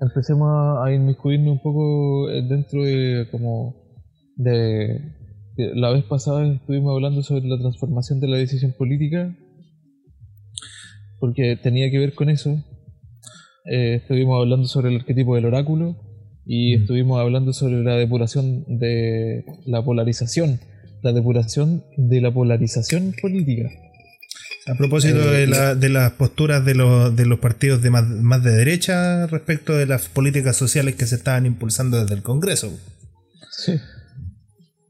empecemos a, inmiscuirnos un poco eh, dentro de como de, la vez pasada estuvimos hablando sobre la transformación de la decisión política porque tenía que ver con eso. Eh, estuvimos hablando sobre el arquetipo del oráculo y estuvimos hablando sobre la depuración de la polarización la depuración de la polarización política a propósito de, eh, de, las posturas de los, de los partidos de más, más, de derecha respecto de las políticas sociales que se estaban impulsando desde el Congreso. Sí.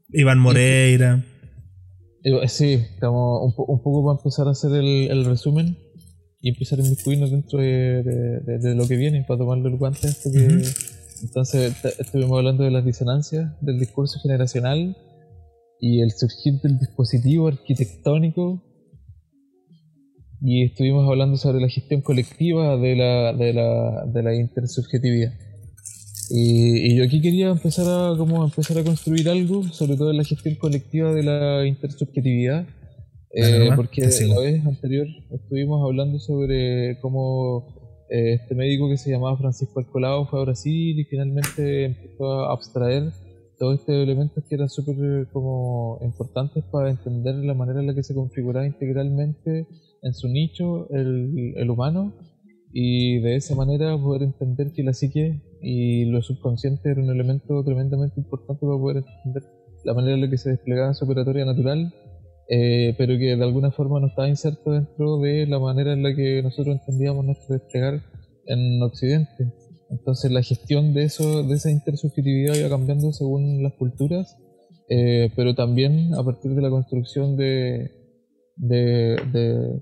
Iván Moreira. Sí, estamos un, un, poco para empezar a hacer el, el resumen y empezar a inmiscuirnos dentro de, de, lo que viene, para tomarle el guante que... Entonces estuvimos hablando de las disonancias del discurso generacional y el surgir del dispositivo arquitectónico y estuvimos hablando sobre la gestión colectiva de la, de la, de la intersubjetividad. Y, yo aquí quería empezar a, como empezar a construir algo, sobre todo en la gestión colectiva de la intersubjetividad, eh, porque la vez anterior estuvimos hablando sobre cómo eh, este médico que se llamaba Francisco Alcolado fue a Brasil y finalmente empezó a abstraer todos estos elementos que eran súper como importantes para entender la manera en la que se configuraba integralmente en su nicho el, el humano y de esa manera poder entender que la psique y lo subconsciente era un elemento tremendamente importante para poder entender la manera en la que se desplegaba su operatoria natural, eh, pero que de alguna forma no estaba inserto dentro de la manera en la que nosotros entendíamos nuestro desplegar en Occidente. Entonces la gestión de eso, de esa intersubjetividad iba cambiando según las culturas, eh, pero también a partir de la construcción de, de, de,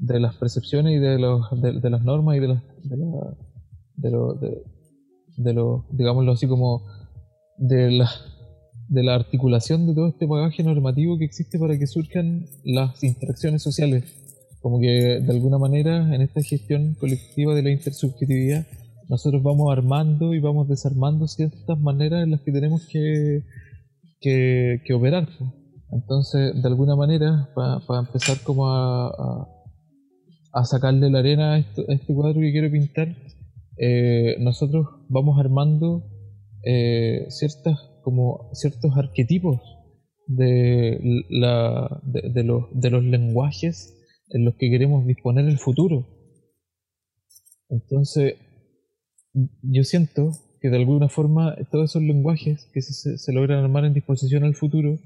las percepciones y de, los, de, las normas y de, las, de, la, de, lo, de, lo, digámoslo así como de la, de la articulación de todo este bagaje normativo que existe para que surjan las interacciones sociales. Como que de alguna manera en esta gestión colectiva de la intersubjetividad nosotros vamos armando y vamos desarmando ciertas maneras en las que tenemos que, que, operar. Entonces, de alguna manera, para empezar como a, a, sacarle la arena a, este cuadro que quiero pintar, eh, nosotros vamos armando eh, ciertas como ciertos arquetipos de, la, de, los, de los lenguajes en los que queremos disponer el futuro. Entonces, yo siento que de alguna forma todos esos lenguajes que se, logran armar en disposición al futuro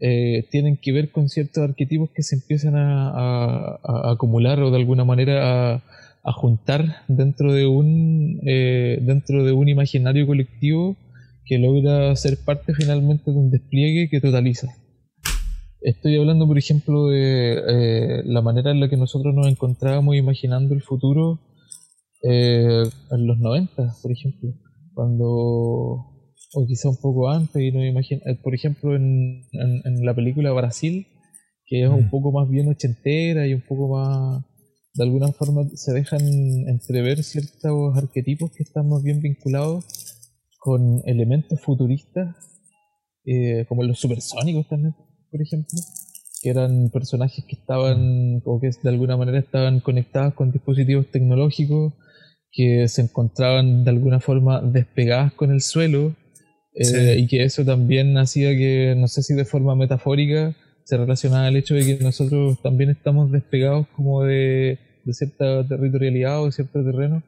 eh, tienen que ver con ciertos arquetipos que se empiezan a, acumular o de alguna manera a, juntar dentro de un eh, dentro de un imaginario colectivo que logra ser parte finalmente de un despliegue que totaliza. Estoy hablando, por ejemplo, de eh, la manera en la que nosotros nos encontrábamos imaginando el futuro eh, en los 90, por ejemplo, cuando, o quizá un poco antes, y no imagino, eh, por ejemplo, en, en, la película Brasil, que es un mm. poco más bien ochentera y un poco más, de alguna forma se dejan entrever ciertos arquetipos que están más bien vinculados con elementos futuristas, eh, como los supersónicos también, por ejemplo, que eran personajes que estaban, o que de alguna manera estaban conectados con dispositivos tecnológicos, que se encontraban de alguna forma despegadas con el suelo eh, y que eso también hacía que, no sé si de forma metafórica, se relacionaba al hecho de que nosotros también estamos despegados como de, de cierta territorialidad o de cierto terreno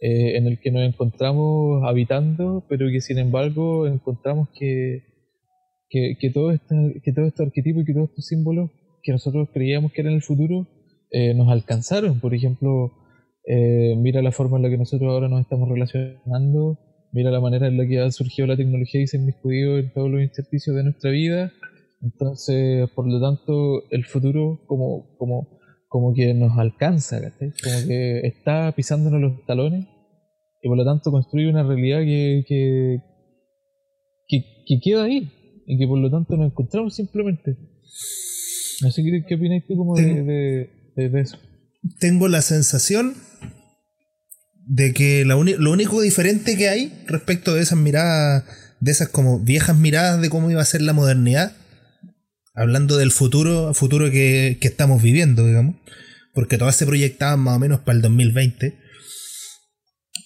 eh, en el que nos encontramos habitando, pero que sin embargo encontramos que, que, que todo, este, que todo este arquetipo y que todos estos símbolos que nosotros creíamos que eran el futuro eh, nos alcanzaron. Por ejemplo, eh, mira la forma en la que nosotros ahora nos estamos relacionando, mira la manera en la que ha surgido la tecnología y se ha inmiscuido en todos los intersticios de nuestra vida. Entonces, por lo tanto, el futuro como, como, como que nos alcanza, como que está pisándonos los talones y por lo tanto construye una realidad que, que, que, queda ahí y que por lo tanto nos encontramos simplemente. Así que, ¿qué opináis tú como de, de eso? Tengo la sensación de que lo único diferente que hay respecto de esas miradas, de esas como viejas miradas de cómo iba a ser la modernidad, hablando del futuro, futuro que, que estamos viviendo, digamos, porque todas se proyectaban más o menos para el 2020,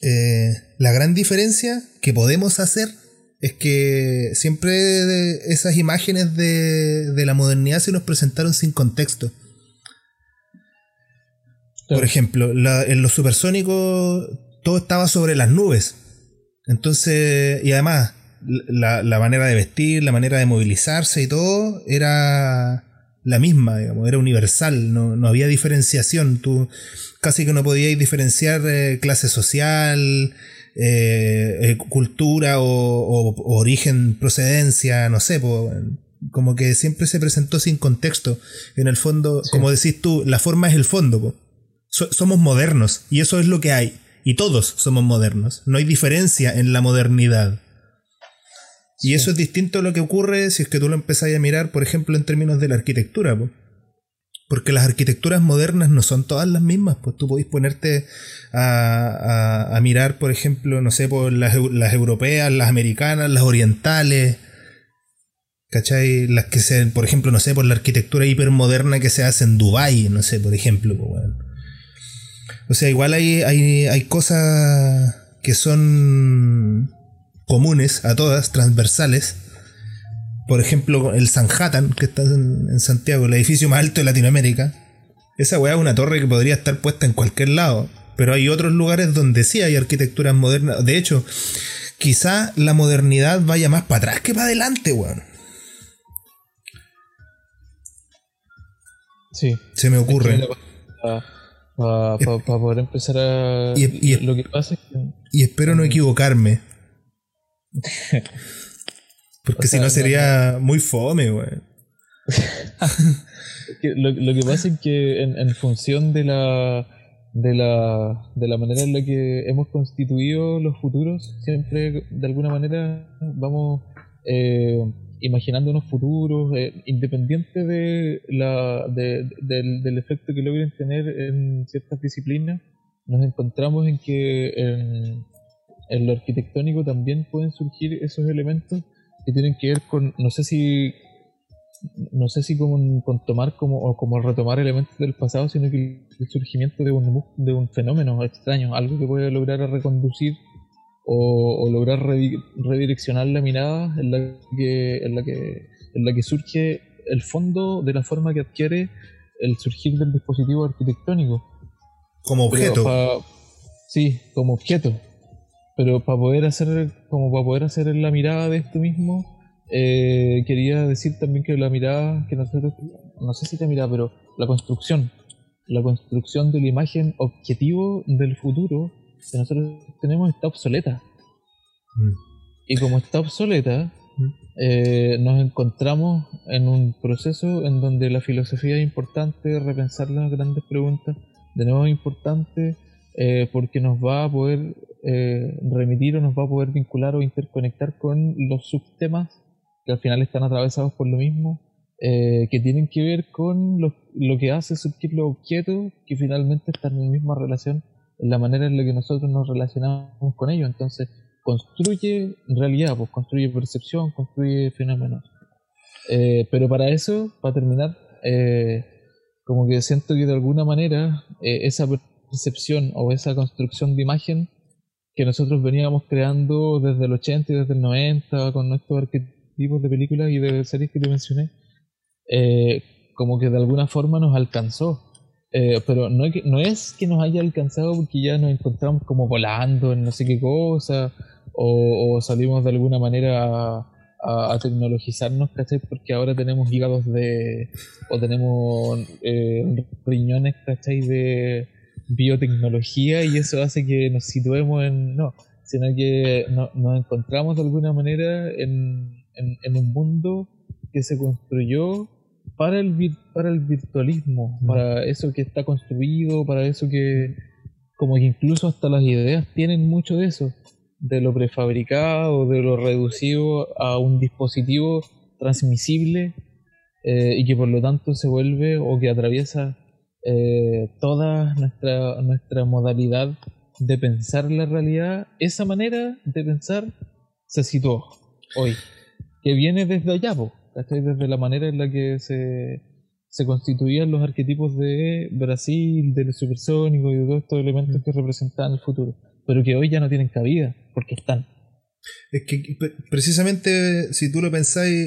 eh, la gran diferencia que podemos hacer es que siempre esas imágenes de, de la modernidad se nos presentaron sin contexto. Por ejemplo, en los supersónicos todo estaba sobre las nubes. Entonces, y además, la, la, manera de vestir, la manera de movilizarse y todo era la misma, digamos, era universal, no, no había diferenciación. Tú casi que no podíais diferenciar eh, clase social, eh, eh, cultura o, origen, procedencia, no sé, como que siempre se presentó sin contexto. En el fondo, como decís tú, la forma es el fondo. Somos modernos y eso es lo que hay. Y todos somos modernos. No hay diferencia en la modernidad. Y eso es distinto a lo que ocurre si es que tú lo empezás a mirar, por ejemplo, en términos de la arquitectura. Porque las arquitecturas modernas no son todas las mismas. Pues tú podéis ponerte a, mirar, por ejemplo, no sé, por las, las, europeas, las americanas, las orientales. ¿Cachai? Las que se, por ejemplo, no sé, por la arquitectura hipermoderna que se hace en Dubái, no sé, por ejemplo. Pues, o sea, igual hay, hay, hay cosas que son comunes a todas, transversales. Por ejemplo, el Sanhattan, que está en, Santiago, el edificio más alto de Latinoamérica. Esa weá es una torre que podría estar puesta en cualquier lado. Pero hay otros lugares donde sí hay arquitecturas modernas. De hecho, quizá la modernidad vaya más para atrás que para adelante, weón. Sí. Se me ocurre. Para poder empezar a. Y, lo que pasa es que. Y espero no equivocarme. Porque si no sería muy fome, güey. lo, lo, que pasa es que en, en, función de la, de la de la manera en la que hemos constituido los futuros, siempre de alguna manera vamos eh, imaginando unos futuros eh, independientes de la, de, del, efecto que logren tener en ciertas disciplinas. Nos encontramos en que en, lo arquitectónico también pueden surgir esos elementos que tienen que ver con, no sé si no sé si con, con tomar como o como retomar elementos del pasado, sino que el surgimiento de un, de un fenómeno extraño, algo que puede lograr reconducir o, lograr redireccionar la mirada en la que en la que en la que surge el fondo de la forma que adquiere el surgir del dispositivo arquitectónico. Como objeto. sí como objeto. Pero para poder hacer, como para poder hacer la mirada de esto mismo, eh, quería decir también que la mirada que nosotros, no sé si la mirada, pero la construcción, la construcción de la imagen objetivo del futuro que nosotros tenemos está obsoleta. Mm. Y como está obsoleta, mm. eh, nos encontramos en un proceso en donde la filosofía es importante, repensar las grandes preguntas, de nuevo es importante eh, porque nos va a poder eh, remitir o nos va a poder vincular o interconectar con los subtemas que al final están atravesados por lo mismo, eh, que tienen que ver con lo, que hace surgir los objetos que finalmente están en la misma relación, la manera en la que nosotros nos relacionamos con ellos. Entonces, construye realidad, pues construye percepción, construye fenómenos. pero para eso, para terminar, como que siento que de alguna manera esa percepción o esa construcción de imagen que nosotros veníamos creando desde el 80 y desde el 90 con nuestros arquetipos de películas y de series que te mencioné, eh, como que de alguna forma nos alcanzó. Eh, pero no, no es que nos haya alcanzado porque ya nos encontramos como volando en no sé qué cosa o, salimos de alguna manera a, tecnologizarnos, ¿cachai? Porque ahora tenemos hígados de. o tenemos eh, riñones, ¿cachai? De, biotecnología y eso hace que nos situemos en... No, sino que nos encontramos de alguna manera en, en, un mundo que se construyó para el, para el virtualismo, mm. para eso que está construido, para eso que como que incluso hasta las ideas tienen mucho de eso, de lo prefabricado, de lo reducido a un dispositivo transmisible eh, y que por lo tanto se vuelve o que atraviesa eh, toda nuestra, nuestra modalidad de pensar la realidad, esa manera de pensar se situó hoy, que viene desde allá, desde la manera en la que se, se constituían los arquetipos de Brasil, del supersónico y de todos estos elementos mm. que representaban el futuro. pero que hoy ya no tienen cabida, porque están. Es que precisamente si tú lo pensáis,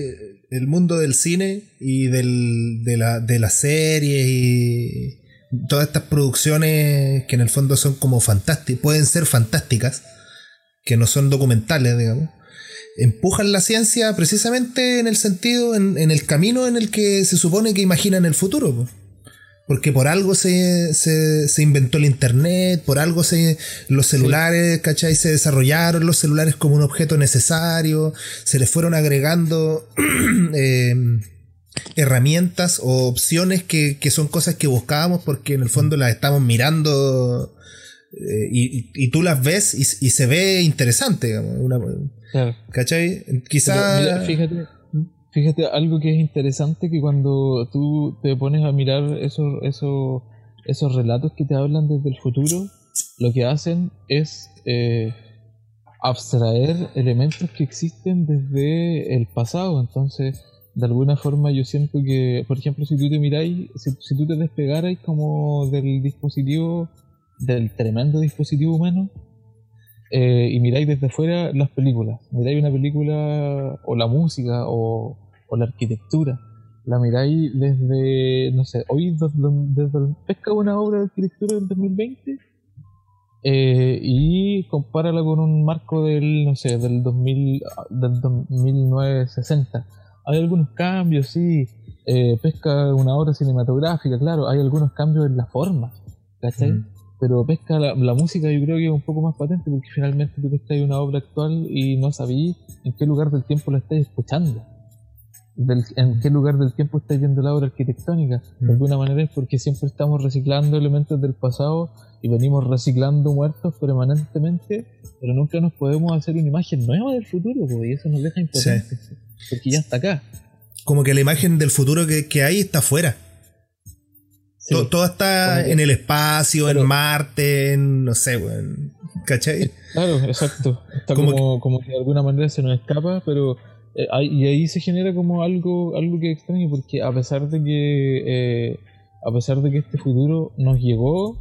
el mundo del cine y del, de, la, de las series y todas estas producciones que en el fondo son como fantásticas, pueden ser fantásticas, que no son documentales, digamos, empujan la ciencia precisamente en el sentido, en, en el camino en el que se supone que imaginan el futuro. Porque por algo se, se, inventó el internet, por algo se, los celulares, ¿cachai? Se desarrollaron los celulares como un objeto necesario, se les fueron agregando eh, herramientas o opciones que, son cosas que buscábamos porque en el fondo las estamos mirando eh, y, tú las ves y, se ve interesante, ¿cachai? Quizá... fíjate Fíjate, algo que es interesante que cuando tú te pones a mirar esos, esos, esos relatos que te hablan desde el futuro, lo que hacen es eh, abstraer elementos que existen desde el pasado. Entonces, de alguna forma yo siento que, por ejemplo, si tú te miráis, si, si tú te despegarais como del dispositivo, del tremendo dispositivo humano, eh, y miráis desde afuera las películas, miráis una película o la música o, o la arquitectura. La miráis desde, no sé, hoy desde, pesca una obra de arquitectura del 2020 eh, y compárala con un marco del, no sé, del 2000, del 1960. Hay algunos cambios, sí. Eh, pesca una obra cinematográfica, claro, hay algunos cambios en la forma, ¿cachai? Mm. Pero pesca la, música yo creo que es un poco más patente porque finalmente tú pescas una obra actual y no sabías en qué lugar del tiempo la estás escuchando en qué lugar del tiempo está yendo la obra arquitectónica. De mm. alguna manera es porque siempre estamos reciclando elementos del pasado y venimos reciclando muertos permanentemente, pero nunca nos podemos hacer una imagen nueva del futuro, y eso nos deja impotentes, porque ya está acá. Como que la imagen del futuro que, hay está afuera. Todo, está en el espacio, en Marte, en no sé, ¿cachai? Claro, exacto. Está como, como que de alguna manera se nos escapa, pero eh, y ahí se genera como algo, algo que extraño, porque a pesar de que eh, a pesar de que este futuro nos llegó,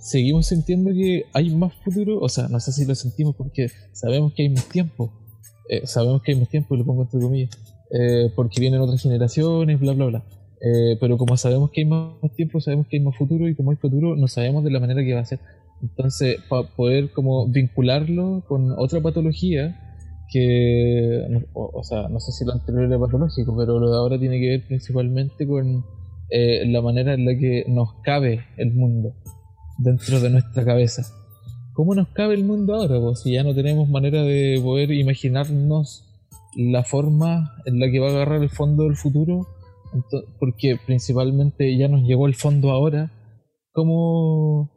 seguimos sintiendo que hay más futuro, o sea, no sé si lo sentimos porque sabemos que hay más tiempo, eh, sabemos que hay más tiempo, y lo pongo entre comillas, porque vienen otras generaciones, bla, bla, bla. Pero como sabemos que hay más tiempo, sabemos que hay más futuro y como hay futuro, no sabemos de la manera que va a ser. Entonces, para poder como vincularlo con otra patología, que, o, sea, no sé si lo anterior era patológico, pero lo de ahora tiene que ver principalmente con eh, la manera en la que nos cabe el mundo dentro de nuestra cabeza. ¿Cómo nos cabe el mundo ahora? Pues si ya no tenemos manera de poder imaginarnos la forma en la que va a agarrar el fondo del futuro, porque principalmente ya nos llegó el fondo ahora, ¿cómo,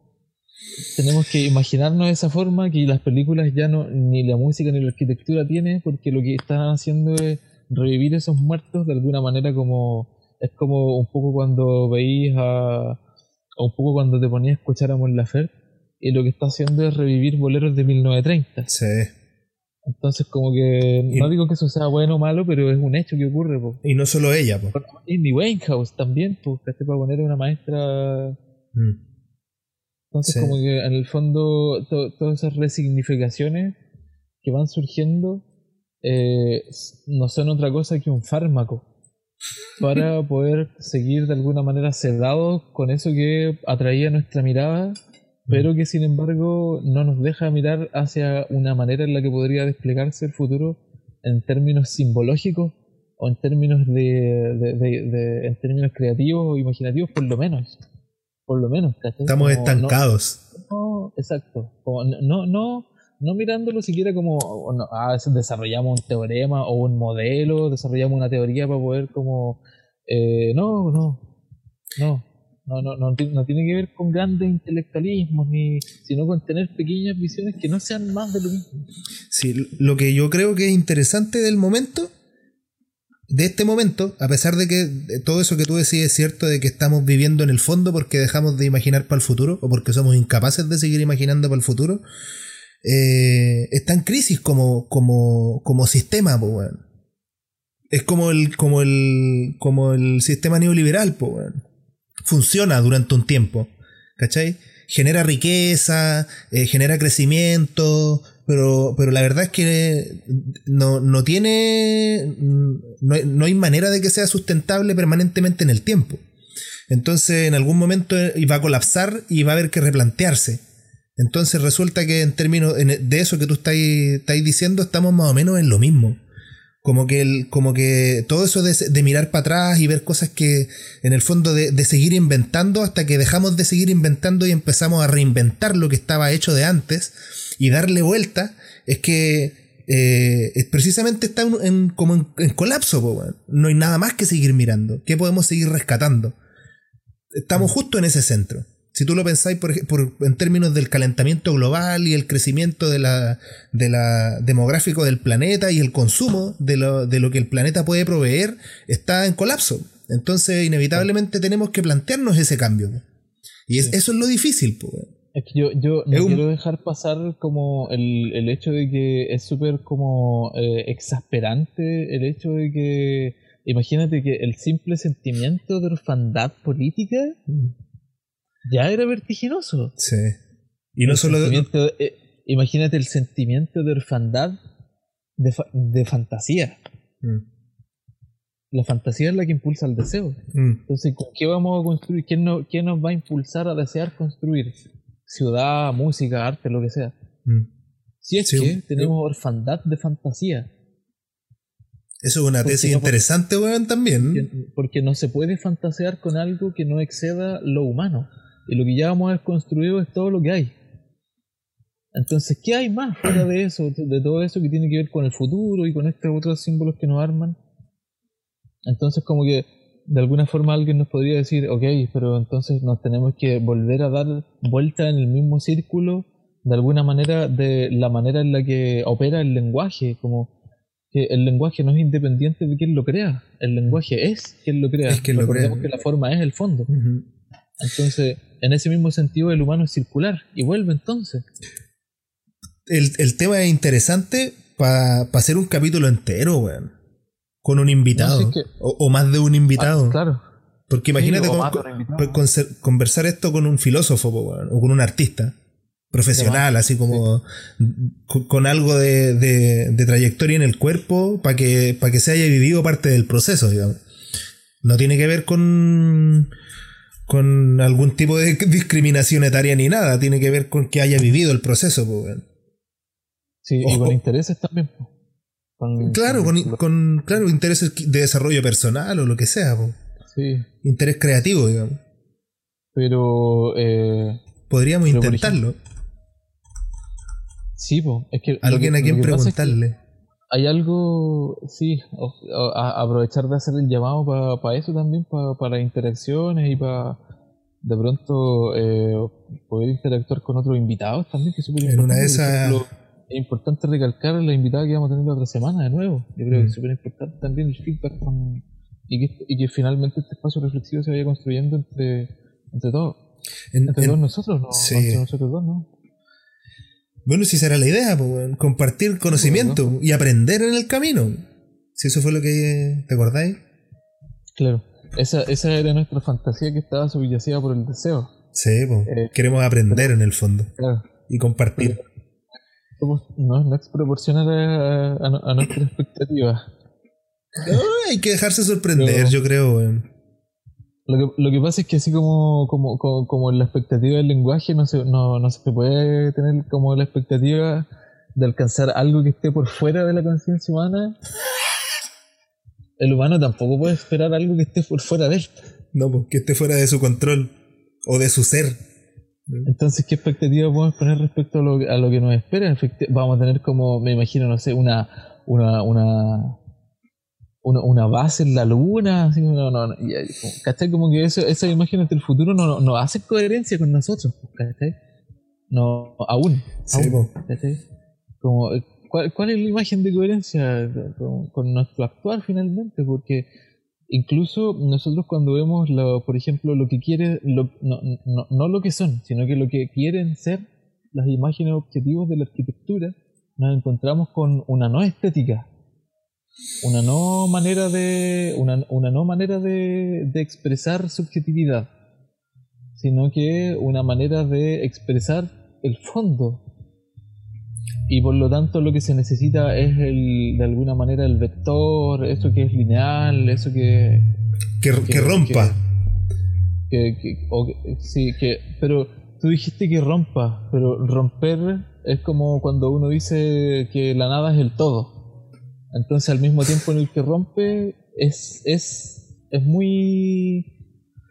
tenemos que imaginarnos de esa forma que las películas ya no, ni la música ni la arquitectura tiene, porque lo que están haciendo es revivir esos muertos de alguna manera como es como un poco cuando veís a un poco cuando te ponías a escuchar a Mon Laferte y lo que está haciendo es revivir boleros de 1930. Sí. Entonces como que no digo que eso sea bueno o malo, pero es un hecho que ocurre. Y no solo ella. Po. Y Winehouse también, porque para poner una maestra... Mm. Entonces, como que en el fondo, todas esas resignificaciones que van surgiendo eh, no son otra cosa que un fármaco para poder seguir de alguna manera sedados con eso que atraía nuestra mirada, pero que sin embargo no nos deja mirar hacia una manera en la que podría desplegarse el futuro en términos simbológicos o en términos de en términos creativos o imaginativos por lo menos por lo menos. Estamos estancados. No, exacto. no, no, no mirándolo siquiera como a veces desarrollamos un teorema o un modelo, desarrollamos una teoría para poder como eh, no, no, no. No, no, no, no, tiene que ver con grandes intelectualismos, ni, sino con tener pequeñas visiones que no sean más de lo mismo. Sí, lo que yo creo que es interesante del momento de este momento, a pesar de que todo eso que tú decís es cierto, de que estamos viviendo en el fondo porque dejamos de imaginar para el futuro, o porque somos incapaces de seguir imaginando para el futuro, eh, está en crisis como, como, como sistema, Es como el, como el, como el sistema neoliberal, Funciona durante un tiempo, ¿cachai? genera riqueza, eh, genera crecimiento, pero, pero la verdad es que no, no tiene, no no hay manera de que sea sustentable permanentemente en el tiempo. Entonces en algún momento va a colapsar y va a haber que replantearse. Entonces resulta que en términos de eso que tú estás, diciendo estamos más o menos en lo mismo. Como que, el, como que todo eso de, mirar para atrás y ver cosas que en el fondo de, de, seguir inventando hasta que dejamos de seguir inventando y empezamos a reinventar lo que estaba hecho de antes y darle vuelta, es que eh, precisamente está en, como en, colapso. no hay nada más que seguir mirando. ¿Qué podemos seguir rescatando? Estamos mm. justo en ese centro. Si tú lo pensáis por, en términos del calentamiento global y el crecimiento de la, de la demográfico del planeta y el consumo de lo, de lo que el planeta puede proveer, está en colapso. Entonces, inevitablemente tenemos que plantearnos ese cambio. Y eso es lo difícil. Es que yo, yo no quiero dejar pasar como el, el hecho de que es súper como eh, exasperante el hecho de que, imagínate que el simple sentimiento de orfandad política mm ya era vertiginoso. Sí. Y no solo. Eh, imagínate el sentimiento de orfandad de, fantasía. Mm. La fantasía es la que impulsa el deseo. Mm. Entonces, ¿qué vamos a construir? ¿Quién, no, ¿Quién, nos va a impulsar a desear construir? Ciudad, música, arte, lo que sea. Mm. Si es que tenemos orfandad de fantasía. Eso es una tesis interesante, weón, también. porque no se puede fantasear con algo que no exceda lo humano. Y lo que ya vamos a haber construido es todo lo que hay. Entonces, ¿qué hay más fuera de eso, de todo eso que tiene que ver con el futuro y con estos otros símbolos que nos arman? Entonces, como que de alguna forma alguien nos podría decir, ok, pero entonces nos tenemos que volver a dar vuelta en el mismo círculo, de alguna manera, de la manera en la que opera el lenguaje, como que el lenguaje no es independiente de quien lo crea, el lenguaje es quien lo crea. Es quien lo crea. que la forma es el fondo. Entonces, en ese mismo sentido, el humano es circular y vuelve entonces. El, tema es interesante para hacer un capítulo entero, weón. Con un invitado. o, más de un invitado. Ah, claro. Porque imagínate conversar esto con un filósofo o con un artista profesional, así como con, algo de, de, trayectoria en el cuerpo para que, para que se haya vivido parte del proceso, digamos. No tiene que ver con, con algún tipo de discriminación etaria ni nada, tiene que ver con que haya vivido el proceso. Pues, sí, y con intereses también. claro, con, claro, intereses de desarrollo personal o lo que sea. Sí. Interés creativo, digamos. Pero... Eh, Podríamos intentarlo. sí, pues, es que... Alguien a quien preguntarle. Hay algo, sí, aprovechar de hacer el llamado para eso también, para interacciones y para de pronto eh, poder interactuar con otros invitados también, que es súper importante. Esas... Es importante recalcar la invitada que vamos a tener la otra semana de nuevo. Yo creo que es mm. súper importante también el feedback y, que, y que finalmente este espacio reflexivo se vaya construyendo entre, entre todos. entre todos nosotros, ¿no? Entre nosotros dos, ¿no? Bueno, si será la idea, pues, compartir conocimiento y aprender en el camino. Si eso fue lo que. ¿Te acordáis? Claro. Esa, esa era nuestra fantasía que estaba subyacida por el deseo. Sí, pues, queremos aprender en el fondo. Y compartir. no, no es proporcional a, a, nuestra expectativa. No, hay que dejarse sorprender, yo creo. Lo que, lo que pasa es que así como, como, como, la expectativa del lenguaje no se, no, no se puede tener como la expectativa de alcanzar algo que esté por fuera de la conciencia humana el humano tampoco puede esperar algo que esté por fuera de él. No, pues que esté fuera de su control o de su ser. Entonces, ¿qué expectativa podemos poner respecto a lo, a lo que nos espera? Vamos a tener como, me imagino, no sé, una, una, una, una, base en la luna, así, no, no, no, ¿cachai? Como que eso, esas imágenes del futuro no, no, hacen coherencia con nosotros, ¿cachai? No, aún. Sí, ¿cachai? Como, ¿cuál, es la imagen de coherencia con, nuestro actuar finalmente? Porque incluso nosotros cuando vemos, lo, por ejemplo, lo que quiere, no, no, lo que son, sino que lo que quieren ser las imágenes objetivos de la arquitectura, nos encontramos con una no estética, una no manera de, una, una no manera de, de expresar subjetividad sino que una manera de expresar el fondo. Y por lo tanto lo que se necesita es el, de alguna manera el vector, eso que es lineal, eso que... Que, rompa. Que, sí, que... Pero tú dijiste que rompa, pero romper es como cuando uno dice que la nada es el todo. Entonces al mismo tiempo en el que rompe es, es, es muy...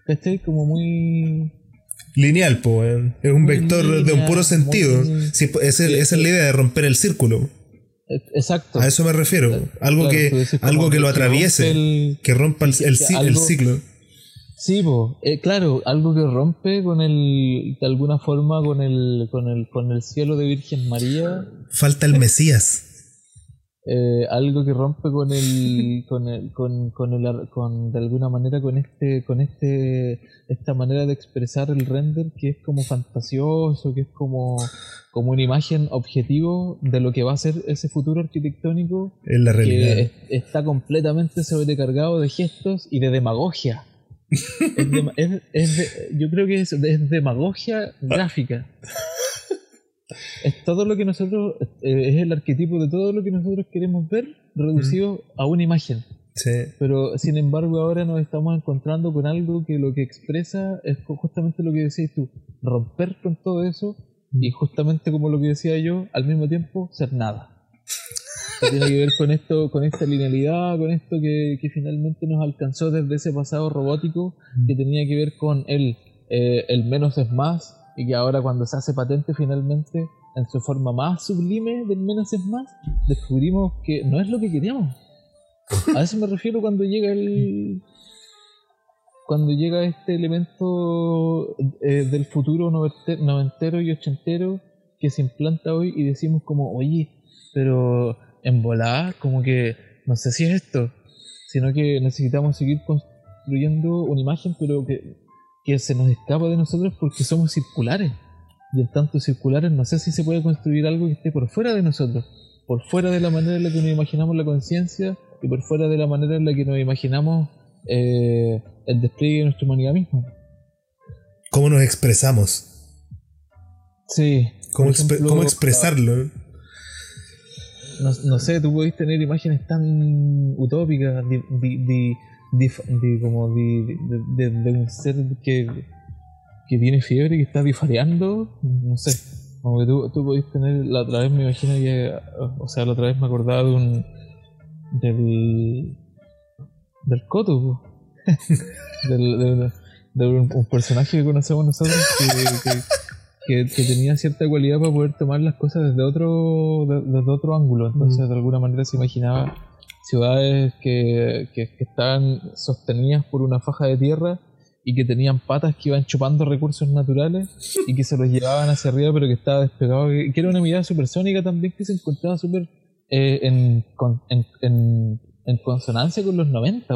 ¿Cachai? Como muy lineal, pues, es un vector de un puro sentido. esa es la idea de romper el círculo. E, exacto. A eso me refiero. Algo que algo que lo atraviese, que rompa el, ciclo. Sí, eh, claro, algo que rompe con el, de alguna forma con el, con el, con el cielo de Virgen María. Falta el Mesías. Eh, algo que rompe con el con el, con, con el con de alguna manera con este con este esta manera de expresar el render que es como fantasioso que es como como una imagen objetivo de lo que va a ser ese futuro arquitectónico en la realidad. que está completamente sobrecargado de gestos y de demagogia. Yo creo que es, es demagogia gráfica es todo lo que nosotros, eh, es el arquetipo de todo lo que nosotros queremos ver reducido a una imagen. Sí. Pero sin embargo ahora nos estamos encontrando con algo que lo que expresa es justamente lo que decías tú, romper con todo eso y justamente como lo que decía yo, al mismo tiempo ser nada. tiene que ver con esto, con esta linealidad, con esto que, que, finalmente nos alcanzó desde ese pasado robótico que tenía que ver con el, eh, el menos es más, y que ahora cuando se hace patente finalmente en su forma más sublime del menos es más, descubrimos que no es lo que queríamos. A eso me refiero cuando llega el cuando llega este elemento eh, del futuro noventero y ochentero que se implanta hoy y decimos como, oye, pero en volada, como que no sé si es esto, sino que necesitamos seguir construyendo una imagen, pero que que se nos escapa de nosotros porque somos circulares. Y en tanto circulares no sé si se puede construir algo que esté por fuera de nosotros, por fuera de la manera en la que nos imaginamos la conciencia y por fuera de la manera en la que nos imaginamos eh, el despliegue de nuestra humanidad misma. ¿Cómo nos expresamos? Sí. ¿Cómo, expresarlo? No, sé, tú podés tener imágenes tan utópicas, de, como de, un ser que, que tiene fiebre, que está bifareando, no sé. Como que tú, tú podés tener, la otra vez me imagino que, o sea, la otra vez me acordaba de un, del, del Coto, del, de, un, personaje que conocemos nosotros que, que, tenía cierta cualidad para poder tomar las cosas desde otro, desde otro ángulo. Entonces, de alguna manera se imaginaba ciudades que, que, estaban sostenidas por una faja de tierra y que tenían patas que iban chupando recursos naturales y que se los llevaban hacia arriba pero que estaba despegado, que, era una mirada supersónica también que se encontraba súper eh, en, en, en, consonancia con los 90.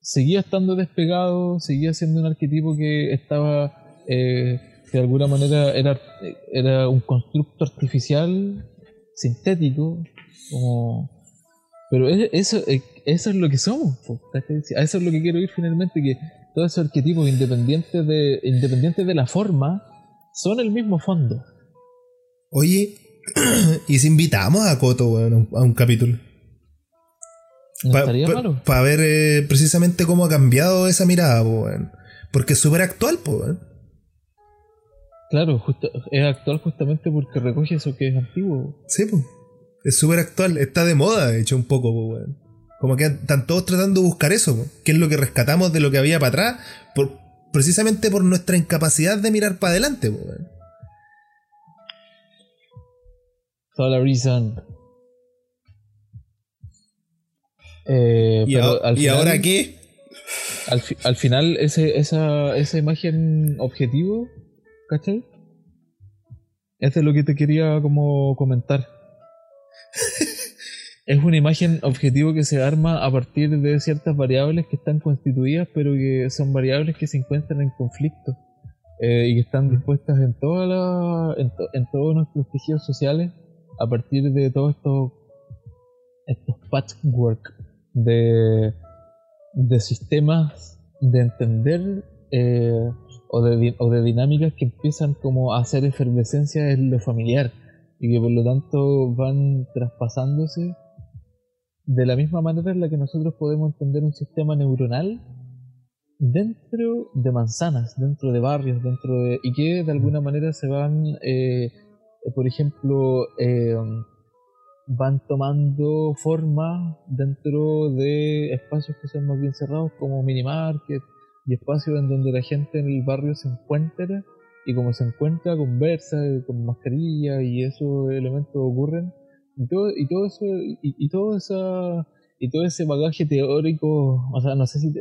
Seguía estando despegado, seguía siendo un arquetipo que estaba, eh, de alguna manera, era, era un constructo artificial, sintético, como... Pero eso, eh, eso es lo que somos. A eso es lo que quiero ir finalmente, que todos esos arquetipos independientes de, independientes de la forma son el mismo fondo. Oye, ¿y si invitamos a Coto a un capítulo? Para ver eh, precisamente cómo ha cambiado esa mirada, porque es súper actual. Claro, es actual justamente porque recoge eso que es antiguo. Sí, pues. Es súper actual, está de moda, de hecho, un poco, Como que están todos tratando de buscar eso, que es lo que rescatamos de lo que había para atrás, por, precisamente por nuestra incapacidad de mirar para adelante, weón. Toda la reason. Eh, ¿Y, ahora qué? Al, final, ese, esa, esa imagen objetivo, ¿cachai? Es de lo que te quería como comentar es una imagen objetivo que se arma a partir de ciertas variables que están constituidas, pero que son variables que se encuentran en conflicto eh, y que están dispuestas en, toda la, en, todos nuestros tejidos sociales a partir de todos estos, estos patchwork de, de sistemas de entender eh, o, de, o de dinámicas que empiezan como a hacer efervescencia en lo familiar y que por lo tanto van traspasándose de la misma manera en la que nosotros podemos entender un sistema neuronal dentro de manzanas, dentro de barrios, dentro de y que de alguna manera se van, eh, por ejemplo, eh, van tomando forma dentro de espacios que son más bien cerrados como minimarket y espacios en donde la gente en el barrio se encuentra y como se encuentra conversa con mascarilla y esos elementos ocurren y todo, y todo eso y, todo esa y todo ese bagaje teórico o sea no sé si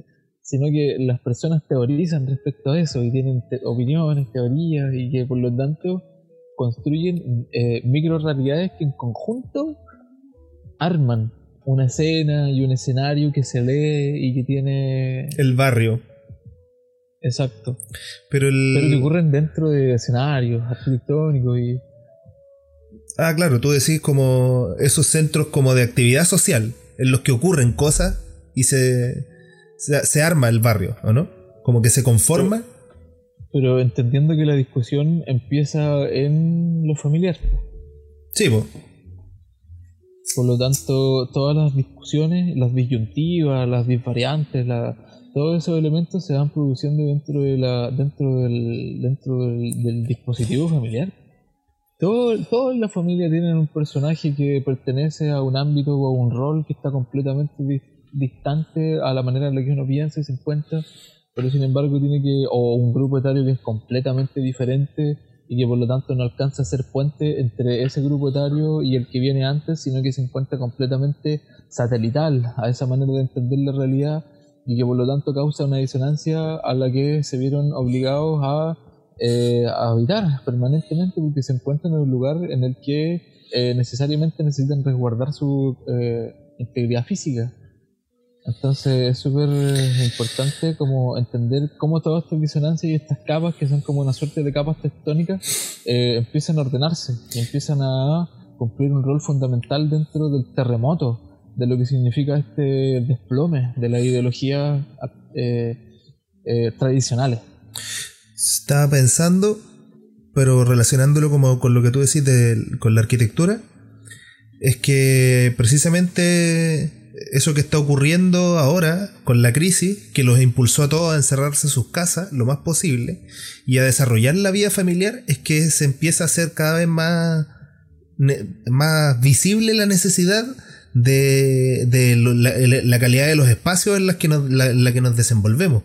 sino que las personas teorizan respecto a eso y tienen opiniones teorías y que por lo tanto construyen eh, micro realidades que en conjunto arman una escena y un escenario que se lee y que tiene el barrio Exacto. Pero, el... Pero que ocurren dentro de escenarios arquitectónicos y... Ah, claro, tú decís como esos centros como de actividad social, en los que ocurren cosas y se, se, arma el barrio, ¿o no? Como que se conforma. Pero, entendiendo que la discusión empieza en lo familiar. Sí, pues. Por lo tanto, todas las discusiones, las disyuntivas, las disvariantes, la, todos esos elementos se van produciendo dentro de la dentro del dentro del, dispositivo familiar todo, toda la familia tienen un personaje que pertenece a un ámbito o a un rol que está completamente distante a la manera en la que uno piensa y se encuentra pero sin embargo tiene que o un grupo etario que es completamente diferente y que por lo tanto no alcanza a ser puente entre ese grupo etario y el que viene antes, sino que se encuentra completamente satelital a esa manera de entender la realidad y que por lo tanto causa una disonancia a la que se vieron obligados a, eh, habitar permanentemente porque se encuentran en un lugar en el que eh, necesariamente necesitan resguardar su eh, integridad física. Entonces es súper importante como entender cómo todas estas disonancias y estas capas, que son como una suerte de capas tectónicas, empiezan a ordenarse y empiezan a cumplir un rol fundamental dentro del terremoto de lo que significa este desplome de la ideología eh, eh, tradicionales. Estaba pensando, pero relacionándolo como con lo que tú decís de, con la arquitectura, es que precisamente eso que está ocurriendo ahora con la crisis, que los impulsó a todos a encerrarse en sus casas lo más posible y a desarrollar la vida familiar, es que se empieza a hacer cada vez más, más visible la necesidad de, la, calidad de los espacios en, las que nos, la, que nos desenvolvemos.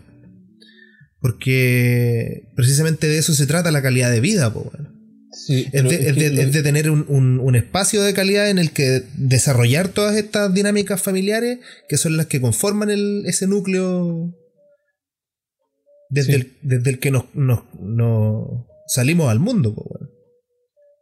Porque precisamente de eso se trata la calidad de vida. es, de, tener un, espacio de calidad en el que desarrollar todas estas dinámicas familiares que son las que conforman ese núcleo desde, el, desde el que nos, salimos al mundo.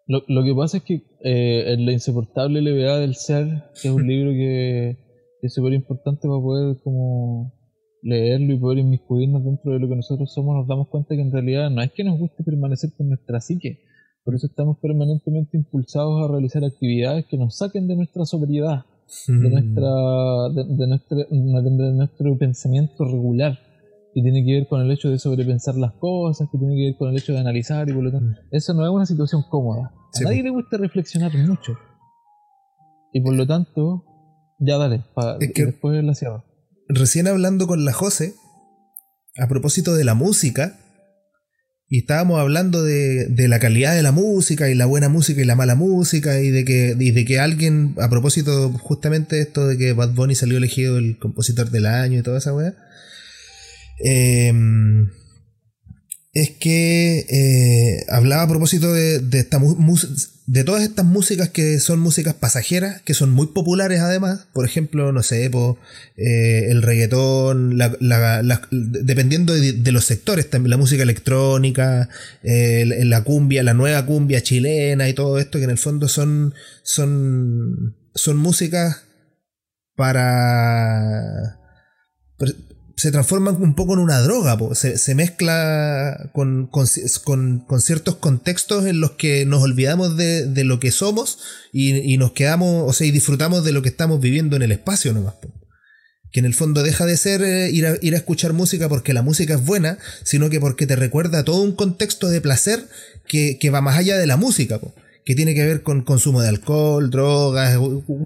Lo, lo que pasa es que eh, en La insoportable levedad del ser, que es un libro que, es súper importante para poder como leerlo y poder inmiscuirnos dentro de lo que nosotros somos, nos damos cuenta que en realidad no es que nos guste permanecer con nuestra psique, por eso estamos permanentemente impulsados a realizar actividades que nos saquen de nuestra sobriedad, de, mm. nuestra, de, nuestra, de nuestro pensamiento regular que tiene que ver con el hecho de sobrepensar las cosas, que tiene que ver con el hecho de analizar y por lo tanto, mm. eso no es una situación cómoda. A nadie le gusta reflexionar mucho. Y por lo tanto, ya dale, después la. Recién hablando con la Jose, a propósito de la música, y estábamos hablando de, la calidad de la música y la buena música y la mala música y de que, y de que alguien, a propósito justamente de esto de que Bad Bunny salió elegido el compositor del año y toda esa weá, eh, es que eh, hablaba a propósito de, de, de todas estas músicas que son músicas pasajeras, que son muy populares además, por ejemplo, no sé, eh, el reggaetón, dependiendo de, los sectores, la música electrónica, la cumbia, la nueva cumbia chilena y todo esto, que en el fondo son, son, son músicas para se transforman un poco en una droga, Se, mezcla con, ciertos contextos en los que nos olvidamos de, lo que somos y, nos quedamos, o sea, y disfrutamos de lo que estamos viviendo en el espacio nomás. Que en el fondo deja de ser eh, ir, a, ir a escuchar música porque la música es buena, sino que porque te recuerda todo un contexto de placer que, que va más allá de la música, po, que tiene que ver con consumo de alcohol, drogas,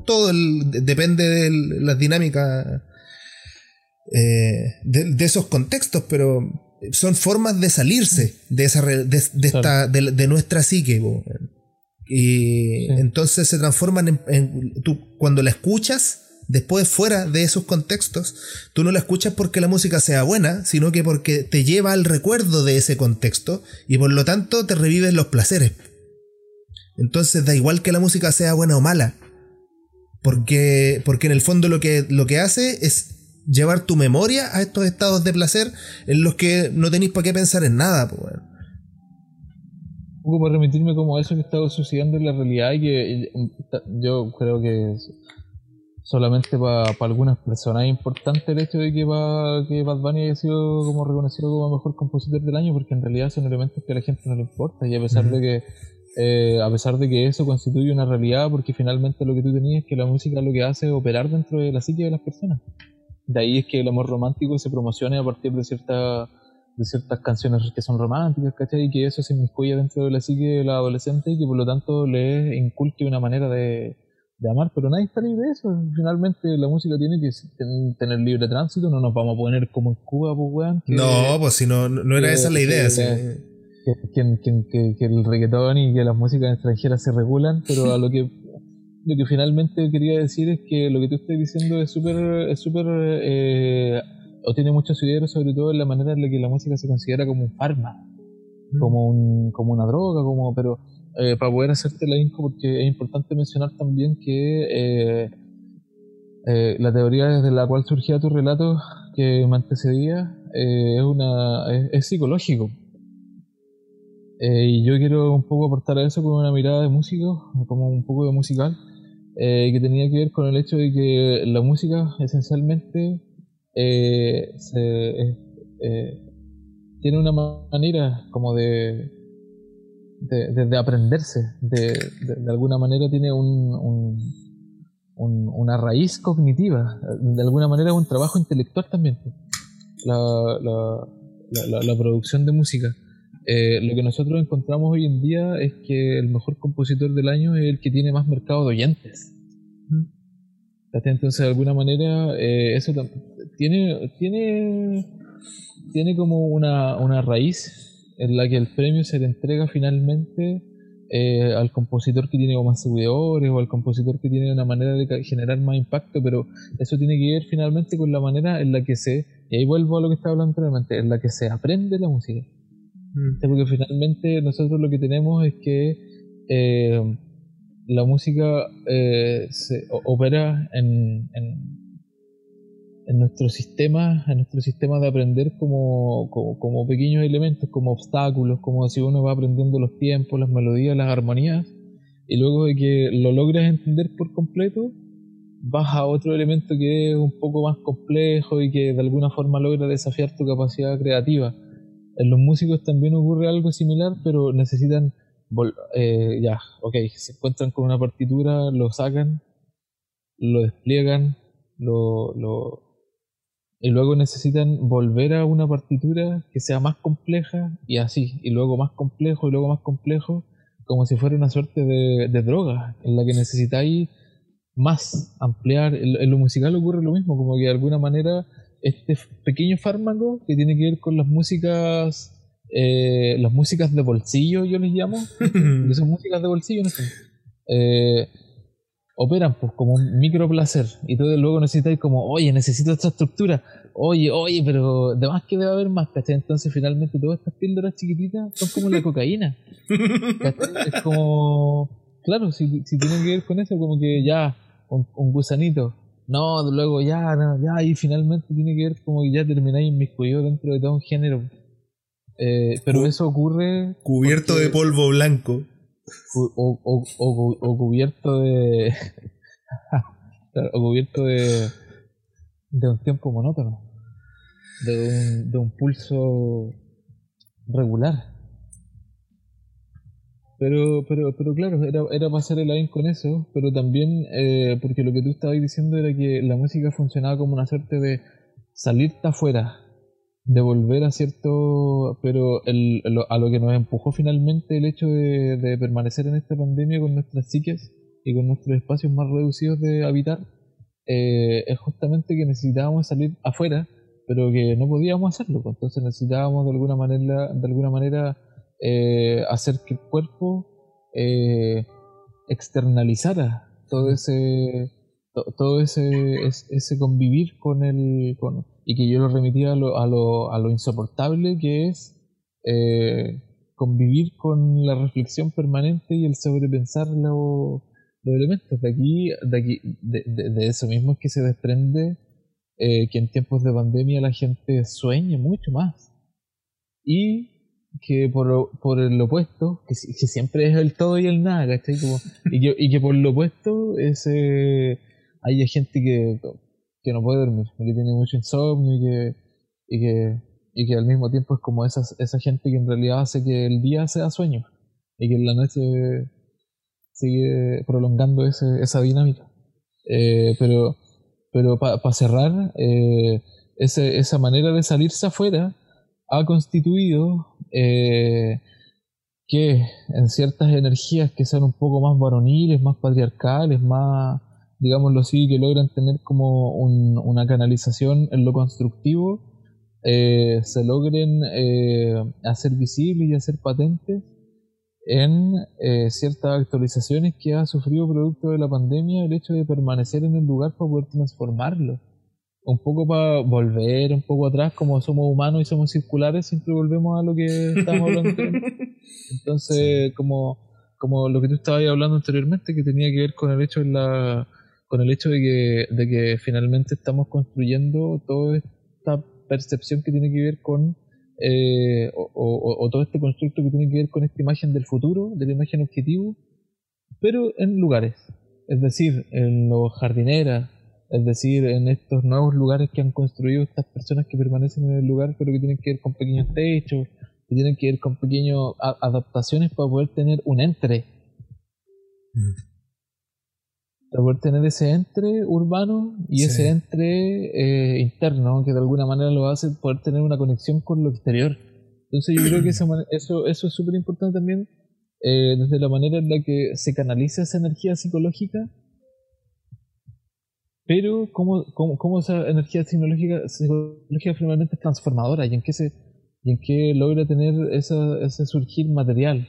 todo el, depende de las dinámicas eh, de, de, esos contextos, pero son formas de salirse de esa de, de esta de, nuestra psique. Y sí. entonces se transforman en, en, tú cuando la escuchas después fuera de esos contextos, tú no la escuchas porque la música sea buena, sino que porque te lleva al recuerdo de ese contexto y por lo tanto te revives los placeres. Entonces da igual que la música sea buena o mala, porque, porque en el fondo lo que, lo que hace es llevar tu memoria a estos estados de placer en los que no tenéis para qué pensar en nada. Pues, bueno. Un poco para remitirme como a eso que estaba sucediendo en la realidad y que yo creo que solamente para pa algunas personas es importante el hecho de que, pa, que Bad Bunny haya sido como reconocido como mejor compositor del año porque en realidad son elementos que a la gente no le importa y a pesar uh -huh. de que eh, a pesar de que eso constituye una realidad porque finalmente lo que tú tenías es que la música lo que hace es operar dentro de la psique de las personas de ahí es que el amor romántico se promocione a partir de cierta de ciertas canciones que son románticas, ¿cachai? Y que eso se inmiscuye dentro de la psique de la adolescente y que por lo tanto le inculque una manera de, de amar, pero nadie está libre de eso. Finalmente la música tiene que tener libre tránsito, no nos vamos a poner como en Cuba, pues weón. No, pues si no, no era que, esa la idea. Que, que, que, el reggaetón y que las músicas extranjeras se regulan, pero a lo que lo que finalmente quería decir es que lo que tú estás diciendo es súper es súper eh, o tiene mucho asidero sobre todo en la manera en la que la música se considera como un farma, mm. como un como una droga, como pero eh, para poder hacerte la info, porque es importante mencionar también que eh, eh, la teoría desde la cual surgía tu relato que me antecedía es, una, es, es psicológico. y yo quiero un poco aportar a eso con una mirada de músico, como un poco de musical, que tenía que ver con el hecho de que la música esencialmente se, tiene una manera como de de, de, de aprenderse, de, de, alguna manera tiene un, un, una raíz cognitiva, de alguna manera es un trabajo intelectual también, la, la, la, la producción de música. Eh, lo que nosotros encontramos hoy en día es que el mejor compositor del año es el que tiene más mercado de oyentes. Entonces, de alguna manera, eh, eso tiene, tiene, tiene como una, una raíz en la que el premio se le entrega finalmente eh, al compositor que tiene más seguidores o al compositor que tiene una manera de generar más impacto, pero eso tiene que ver finalmente con la manera en la que se, y ahí vuelvo a lo que estaba hablando anteriormente, en la que se aprende la música. Mm. Porque finalmente nosotros lo que tenemos es que eh, la música eh, se opera en, en nuestro sistema, en nuestro sistema de aprender como, como, como, pequeños elementos, como obstáculos, como si uno va aprendiendo los tiempos, las melodías, las armonías, y luego de que lo logras entender por completo, vas a otro elemento que es un poco más complejo y que de alguna forma logra desafiar tu capacidad creativa. En los músicos también ocurre algo similar, pero necesitan, eh, ya, ok, se encuentran con una partitura, lo sacan, lo despliegan, lo, lo, y luego necesitan volver a una partitura que sea más compleja y así, y luego más complejo y luego más complejo, como si fuera una suerte de, droga en la que necesitáis más ampliar. En, en, lo musical ocurre lo mismo, como que de alguna manera este pequeño fármaco que tiene que ver con las músicas, eh, las músicas de bolsillo, yo les llamo, que son músicas de bolsillo, no sé. Eh, operan pues como un micro placer y tú luego necesitáis como, oye, necesito esta estructura, oye, oye, pero de más que debe haber más, ¿cachai? Entonces finalmente todas estas píldoras chiquititas son como la cocaína. ¿cachai? Es como, claro, si, si tienen que ver con eso, como que ya, un, un gusanito, no, luego ya, no, ya, y finalmente tiene que ver como que ya termináis inmiscuido dentro de todo un género. Eh, pero eso ocurre... Cubierto porque, de polvo blanco o, o, o, o cubierto de o cubierto de de un tiempo monótono de un, de un pulso regular Pero, pero, pero claro, era, era pasar el aire con eso, pero también, eh, porque lo que tú estabas diciendo era que la música funcionaba como una suerte de salirte afuera, de volver a cierto, pero el, a lo que nos empujó finalmente el hecho de, de permanecer en esta pandemia con nuestras psiques y con nuestros espacios más reducidos de habitar, eh, es justamente que necesitábamos salir afuera, pero que no podíamos hacerlo. Pues. Entonces necesitábamos de alguna manera, de alguna manera eh, hacer que el cuerpo eh, externalizara todo ese todo ese, ese convivir con el con, y que yo lo remitía a lo, a lo, a lo insoportable que es convivir con la reflexión permanente y el sobrepensar lo, los elementos. De aquí, de, aquí de, eso mismo es que se desprende eh, que en tiempos de pandemia la gente sueñe mucho más. Y que por, por el opuesto, que, siempre es el todo y el nada, ¿cachai? y, que, y que por lo opuesto es, hay gente que, que no puede dormir, que tiene mucho insomnio y que, y que, y que al mismo tiempo es como esa, esa gente que en realidad hace que el día sea sueño y que en la noche sigue prolongando ese, esa dinámica. Eh, pero pero para cerrar, eh, esa manera de salirse afuera ha constituido eh, que en ciertas energías que sean un poco más varoniles, más patriarcales, más, digámoslo así, que logran tener como un, una canalización en lo constructivo, se logren hacer visibles y hacer patentes en eh, ciertas actualizaciones que ha sufrido producto de la pandemia el hecho de permanecer en el lugar para poder transformarlo. Un poco para volver un poco atrás, como somos humanos y somos circulares, siempre volvemos a lo que estábamos hablando. Entonces, como, como lo que tú estabas hablando anteriormente, que tenía que ver con el hecho de la con el hecho de que, de que finalmente estamos construyendo toda esta percepción que tiene que ver con eh, o, todo este constructo que tiene que ver con esta imagen del futuro, de la imagen objetivo, pero en lugares, es decir, en los jardineras, es decir, en estos nuevos lugares que han construido estas personas que permanecen en el lugar, pero que tienen que ver con pequeños techos, que tienen que ver con pequeñas adaptaciones para poder tener un entre. Mm poder tener ese entre urbano y ese entre eh, interno, que de alguna manera lo hace poder tener una conexión con lo exterior. Entonces yo creo que eso, eso es súper importante también, eh, desde la manera en la que se canaliza esa energía psicológica, pero cómo, cómo, cómo esa energía psicológica, psicológica finalmente es transformadora y en qué, se, y en qué logra tener esa, ese surgir material.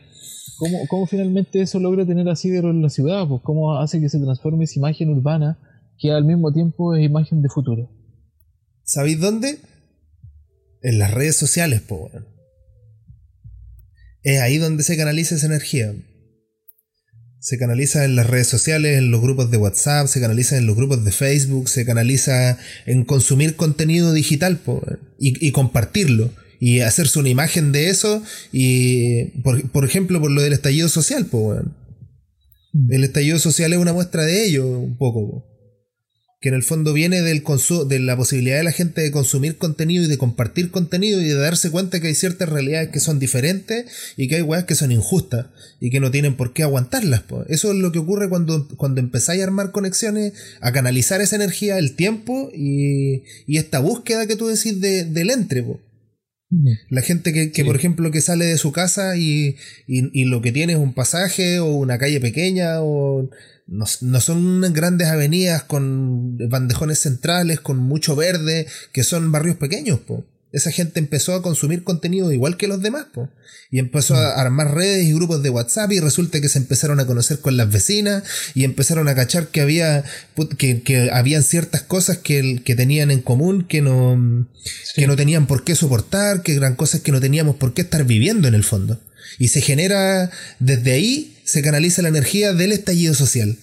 ¿Cómo, ¿Cómo, finalmente eso logra tener asidero en la ciudad? Pues ¿Cómo hace que se transforme esa imagen urbana que al mismo tiempo es imagen de futuro? ¿Sabéis dónde? En las redes sociales, pues. Es ahí donde se canaliza esa energía. Se canaliza en las redes sociales, en los grupos de WhatsApp, se canaliza en los grupos de Facebook, se canaliza en consumir contenido digital po, y, y compartirlo y hacerse una imagen de eso y por, por ejemplo por lo del estallido social pues el estallido social es una muestra de ello un poco que en el fondo viene del de la posibilidad de la gente de consumir contenido y de compartir contenido y de darse cuenta que hay ciertas realidades que son diferentes y que hay weas que son injustas y que no tienen por qué aguantarlas. Eso es lo que ocurre cuando, cuando empezáis a armar conexiones, a canalizar esa energía, el tiempo y, y esta búsqueda que tú decís de, del entre. La gente que, por ejemplo, que sale de su casa y, y, lo que tiene es un pasaje o una calle pequeña o no, no, son grandes avenidas con bandejones centrales, con mucho verde, que son barrios pequeños, po esa gente empezó a consumir contenido igual que los demás, po. y empezó a mm. armar redes y grupos de WhatsApp y resulta que se empezaron a conocer con las vecinas y empezaron a cachar que había que, que habían ciertas cosas que, que, tenían en común que no, que no tenían por qué soportar, que eran cosas que no teníamos por qué estar viviendo en el fondo. Y se genera, desde ahí se canaliza la energía del estallido social.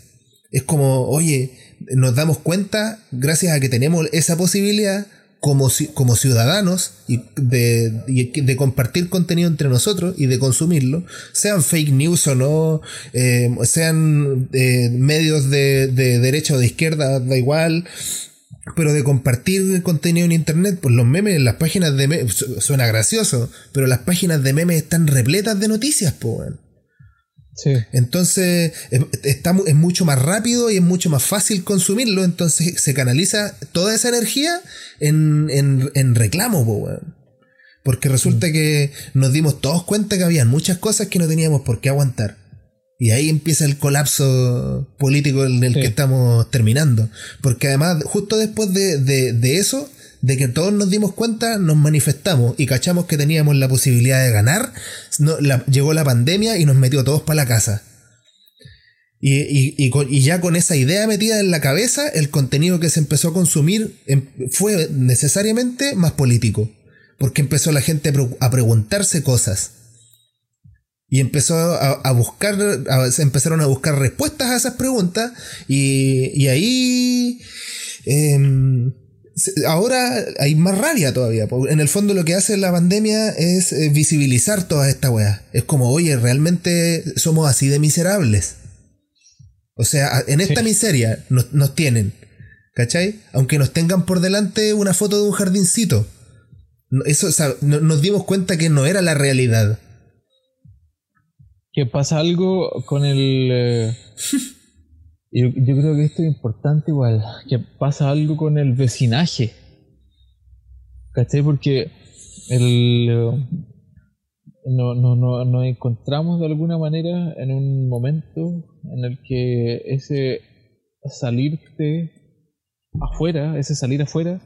Es como, oye, nos damos cuenta, gracias a que tenemos esa posibilidad, como, como ciudadanos y de, de, compartir contenido entre nosotros y de consumirlo, sean fake news o no, eh, sean eh, medios de, de, derecha o de izquierda, da igual, pero de compartir contenido en internet, pues los memes, las páginas de memes, suena gracioso, pero las páginas de memes están repletas de noticias, pues. Entonces está, es mucho más rápido y es mucho más fácil consumirlo. Entonces se canaliza toda esa energía en, en, reclamo, porque resulta mm. que nos dimos todos cuenta que había muchas cosas que no teníamos por qué aguantar. Y ahí empieza el colapso político en el que estamos terminando. Porque además, justo después de, de eso, de que todos nos dimos cuenta, nos manifestamos y cachamos que teníamos la posibilidad de ganar, llegó la pandemia y nos metió todos para la casa. Y, ya con esa idea metida en la cabeza, el contenido que se empezó a consumir em, fue necesariamente más político. Porque empezó la gente a preguntarse cosas. Y empezó a, buscar, se empezaron a buscar respuestas a esas preguntas. Y, ahí em, ahora hay más rabia todavía. En el fondo lo que hace la pandemia es eh, visibilizar toda esta weas. Es como, oye, realmente somos así de miserables. O sea, en esta miseria nos, tienen. ¿Cachai? Aunque nos tengan por delante una foto de un jardincito. Eso, nos dimos cuenta que no era la realidad. Que pasa algo con el... Eh, Yo, yo creo que esto es importante igual, que pasa algo con el vecinaje. ¿Cachai? Porque el, no, no, no, nos encontramos de alguna manera en un momento en el que ese salirte afuera, ese salir afuera,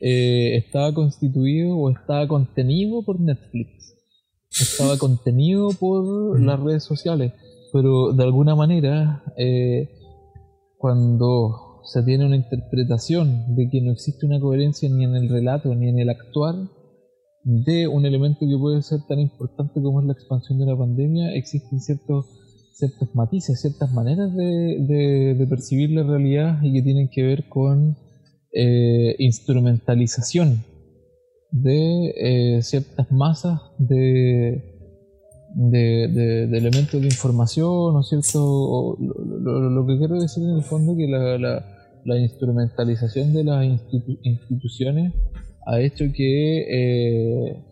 eh, estaba constituido o estaba contenido por Netflix, estaba contenido por las redes sociales, pero de alguna manera eh, cuando se tiene una interpretación de que no existe una coherencia ni en el relato ni en el actuar de un elemento que puede ser tan importante como es la expansión de la pandemia, existen ciertos, ciertos matices, ciertas maneras de, percibir la realidad y que tienen que ver con eh, instrumentalización de eh, ciertas masas de, de, elementos de información, ¿no es cierto? lo, que quiero decir en el fondo es que la, instrumentalización de las instituciones ha hecho que eh,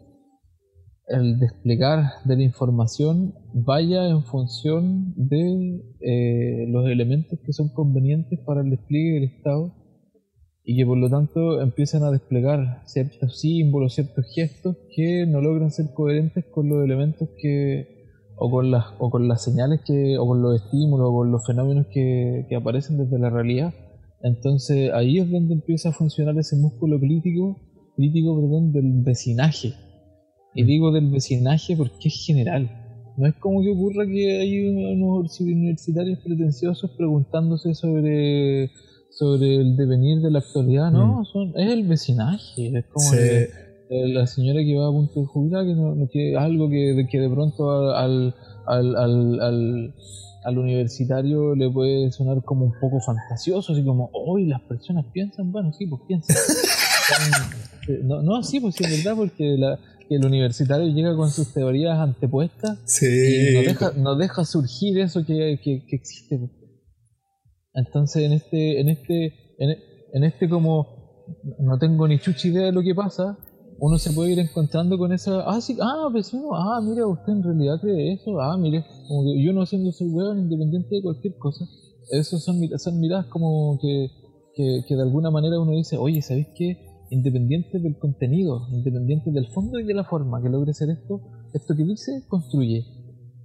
el desplegar de la información vaya en función de eh, los elementos que son convenientes para el despliegue del Estado y que por lo tanto empiezan a desplegar ciertos símbolos, ciertos gestos que no logran ser coherentes con los elementos que o con las o con las señales que o con los estímulos o con los fenómenos que, que aparecen desde la realidad. Entonces ahí es donde empieza a funcionar ese músculo crítico, crítico perdón, del vecinaje. Y mm. digo del vecinaje porque es general. No es como que ocurra que hay unos universitarios pretenciosos preguntándose sobre sobre el devenir de la actualidad, no, mm. es el vecinaje, es como la señora que va a punto de jubilar, que, no, que algo que, de, que de pronto al, al, al, al, universitario le puede sonar como un poco fantasioso, así como, hoy las personas piensan, bueno, sí, pues piensan. no, no, sí, pues sí, es verdad, porque la, el universitario llega con sus teorías antepuestas y no deja, no deja surgir eso que, que, que existe. Entonces en este, en este, en, este como no tengo ni chucha idea de lo que pasa, uno se puede ir encontrando con esa, ah, sí, ah, vecino, ah, mira, usted en realidad cree eso, ah, mire, como que yo no haciendo ese hueón independiente de cualquier cosa, esos son, son miradas como que, que, de alguna manera uno dice, oye, ¿sabéis qué? Independiente del contenido, independiente del fondo y de la forma que logre ser esto, esto que dice, construye.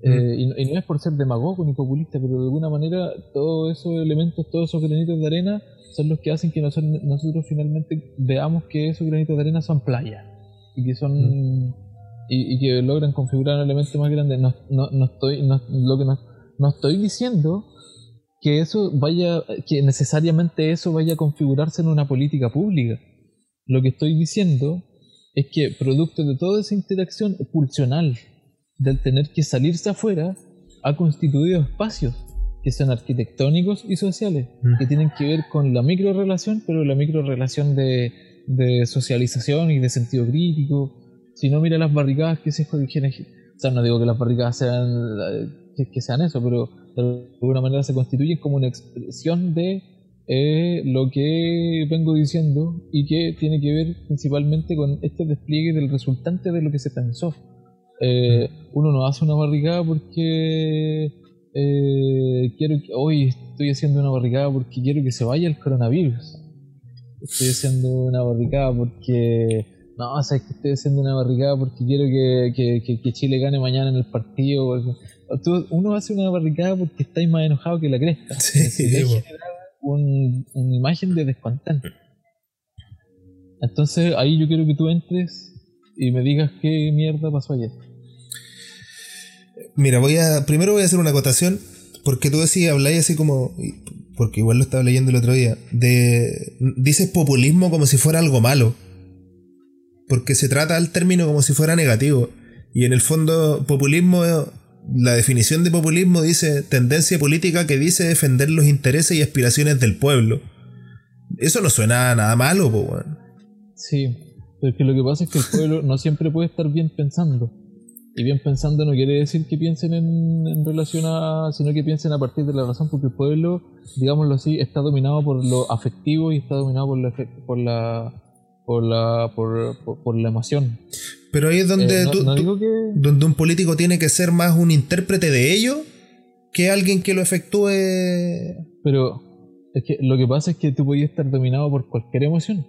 Eh, y, no es por ser demagogo ni populista, pero de alguna manera todos esos elementos, todos esos granitos de arena son los que hacen que nosotros, finalmente veamos que esos granitos de arena son playas y que son y, que logran configurar un elemento más grande. No, no, estoy, no, lo que no, estoy diciendo que eso vaya, que necesariamente eso vaya a configurarse en una política pública. Lo que estoy diciendo es que producto de toda esa interacción pulsional del tener que salirse afuera, ha constituido espacios que son arquitectónicos y sociales, mm. que tienen que ver con la micro relación, pero la micro relación de, de socialización y de sentido crítico. Si no, mira las barricadas que se jodieron. O sea, no digo que las barricadas sean, que, sean eso, pero de alguna manera se constituyen como una expresión de eh, lo que vengo diciendo y que tiene que ver principalmente con este despliegue del resultante de lo que se pensó. Eh, uno no hace una barricada porque eh, quiero que, hoy estoy haciendo una barricada porque quiero que se vaya el coronavirus. Estoy haciendo una barricada porque no, o sea, que estoy haciendo una barricada porque quiero que, Chile gane mañana en el partido. uno hace una barricada porque estáis más enojado que la cresta. Sí, una imagen de descontento. Entonces ahí yo quiero que tú entres y me digas qué mierda pasó ayer. Mira, voy a. Primero voy a hacer una acotación. Porque tú decías, habláis así como. Porque igual lo estaba leyendo el otro día. De. Dices populismo como si fuera algo malo. Porque se trata al término como si fuera negativo. Y en el fondo, populismo. La definición de populismo dice tendencia política que dice defender los intereses y aspiraciones del pueblo. Eso no suena nada malo, pues, Sí, porque lo que pasa es que el pueblo no siempre puede estar bien pensando. Y bien pensando no quiere decir que piensen en, relación a, sino que piensen a partir de la razón, porque el pueblo, digámoslo así, está dominado por lo afectivo y está dominado por la, por la, por la, por, la emoción. Pero ahí es donde, eh, donde un político tiene que ser más un intérprete de ello que alguien que lo efectúe. Pero es que lo que pasa es que tú podías estar dominado por cualquier emoción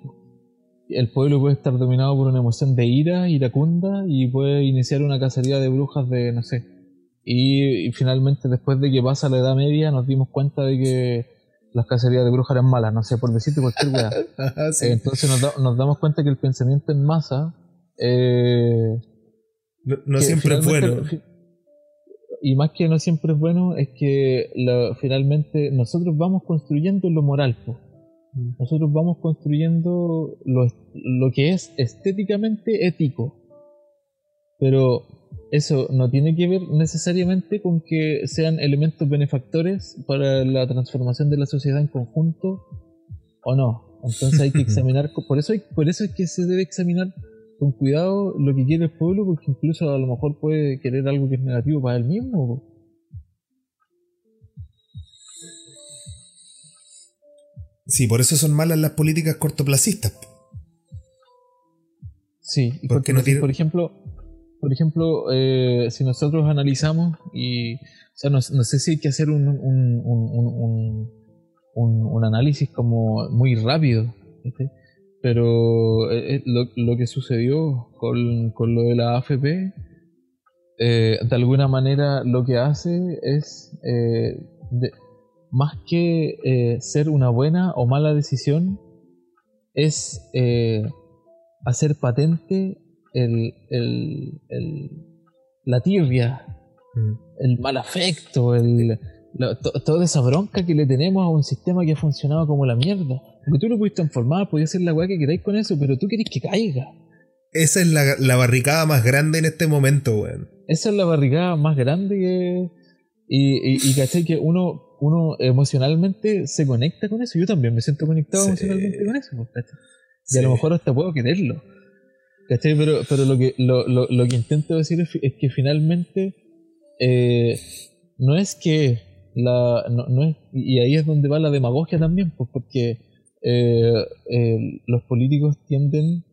el pueblo puede estar dominado por una emoción de ira, iracunda, y puede iniciar una cacería de brujas de, no sé. Y, finalmente, después de que pasa la Edad Media, nos dimos cuenta de que las cacerías de brujas eran malas, no sé, por decirte cualquier weá. entonces nos, damos cuenta que el pensamiento en masa... Eh, no, siempre es bueno. Y más que no siempre es bueno, es que finalmente nosotros vamos construyendo lo moral. Nosotros vamos construyendo lo, lo que es estéticamente ético. Pero eso no tiene que ver necesariamente con que sean elementos benefactores para la transformación de la sociedad en conjunto o no. Entonces hay que examinar, por eso, hay, por eso es que se debe examinar con cuidado lo que quiere el pueblo, porque incluso a lo mejor puede querer algo que es negativo para él mismo. Sí, por eso son malas las políticas cortoplacistas. Sí, porque, no por ejemplo, por ejemplo eh, si nosotros analizamos y, o sea, no, sé si hay que hacer un, un, un, un análisis como muy rápido, pero eh, eh, lo, lo, que sucedió con, con, lo de la AFP, de alguna manera lo que hace es de, más que eh, ser una buena o mala decisión, es eh, hacer patente el, la tibia, mm. el mal afecto, el, toda esa bronca que le tenemos a un sistema que ha funcionado como la mierda. Porque tú lo pudiste transformar, podías hacer la weá que queráis con eso, pero tú querés que caiga. Esa es la, barricada más grande en este momento, weón. Esa es la barricada más grande que. Y, y, y caché que uno uno emocionalmente se conecta con eso. Yo también me siento conectado emocionalmente con eso, pues, Y a lo mejor hasta puedo quererlo. ¿Cachai? Pero, pero lo, que, lo, lo, lo que intento decir es, que finalmente eh, no es que la. No, no es, y ahí es donde va la demagogia también, pues porque eh, eh, los políticos tienden,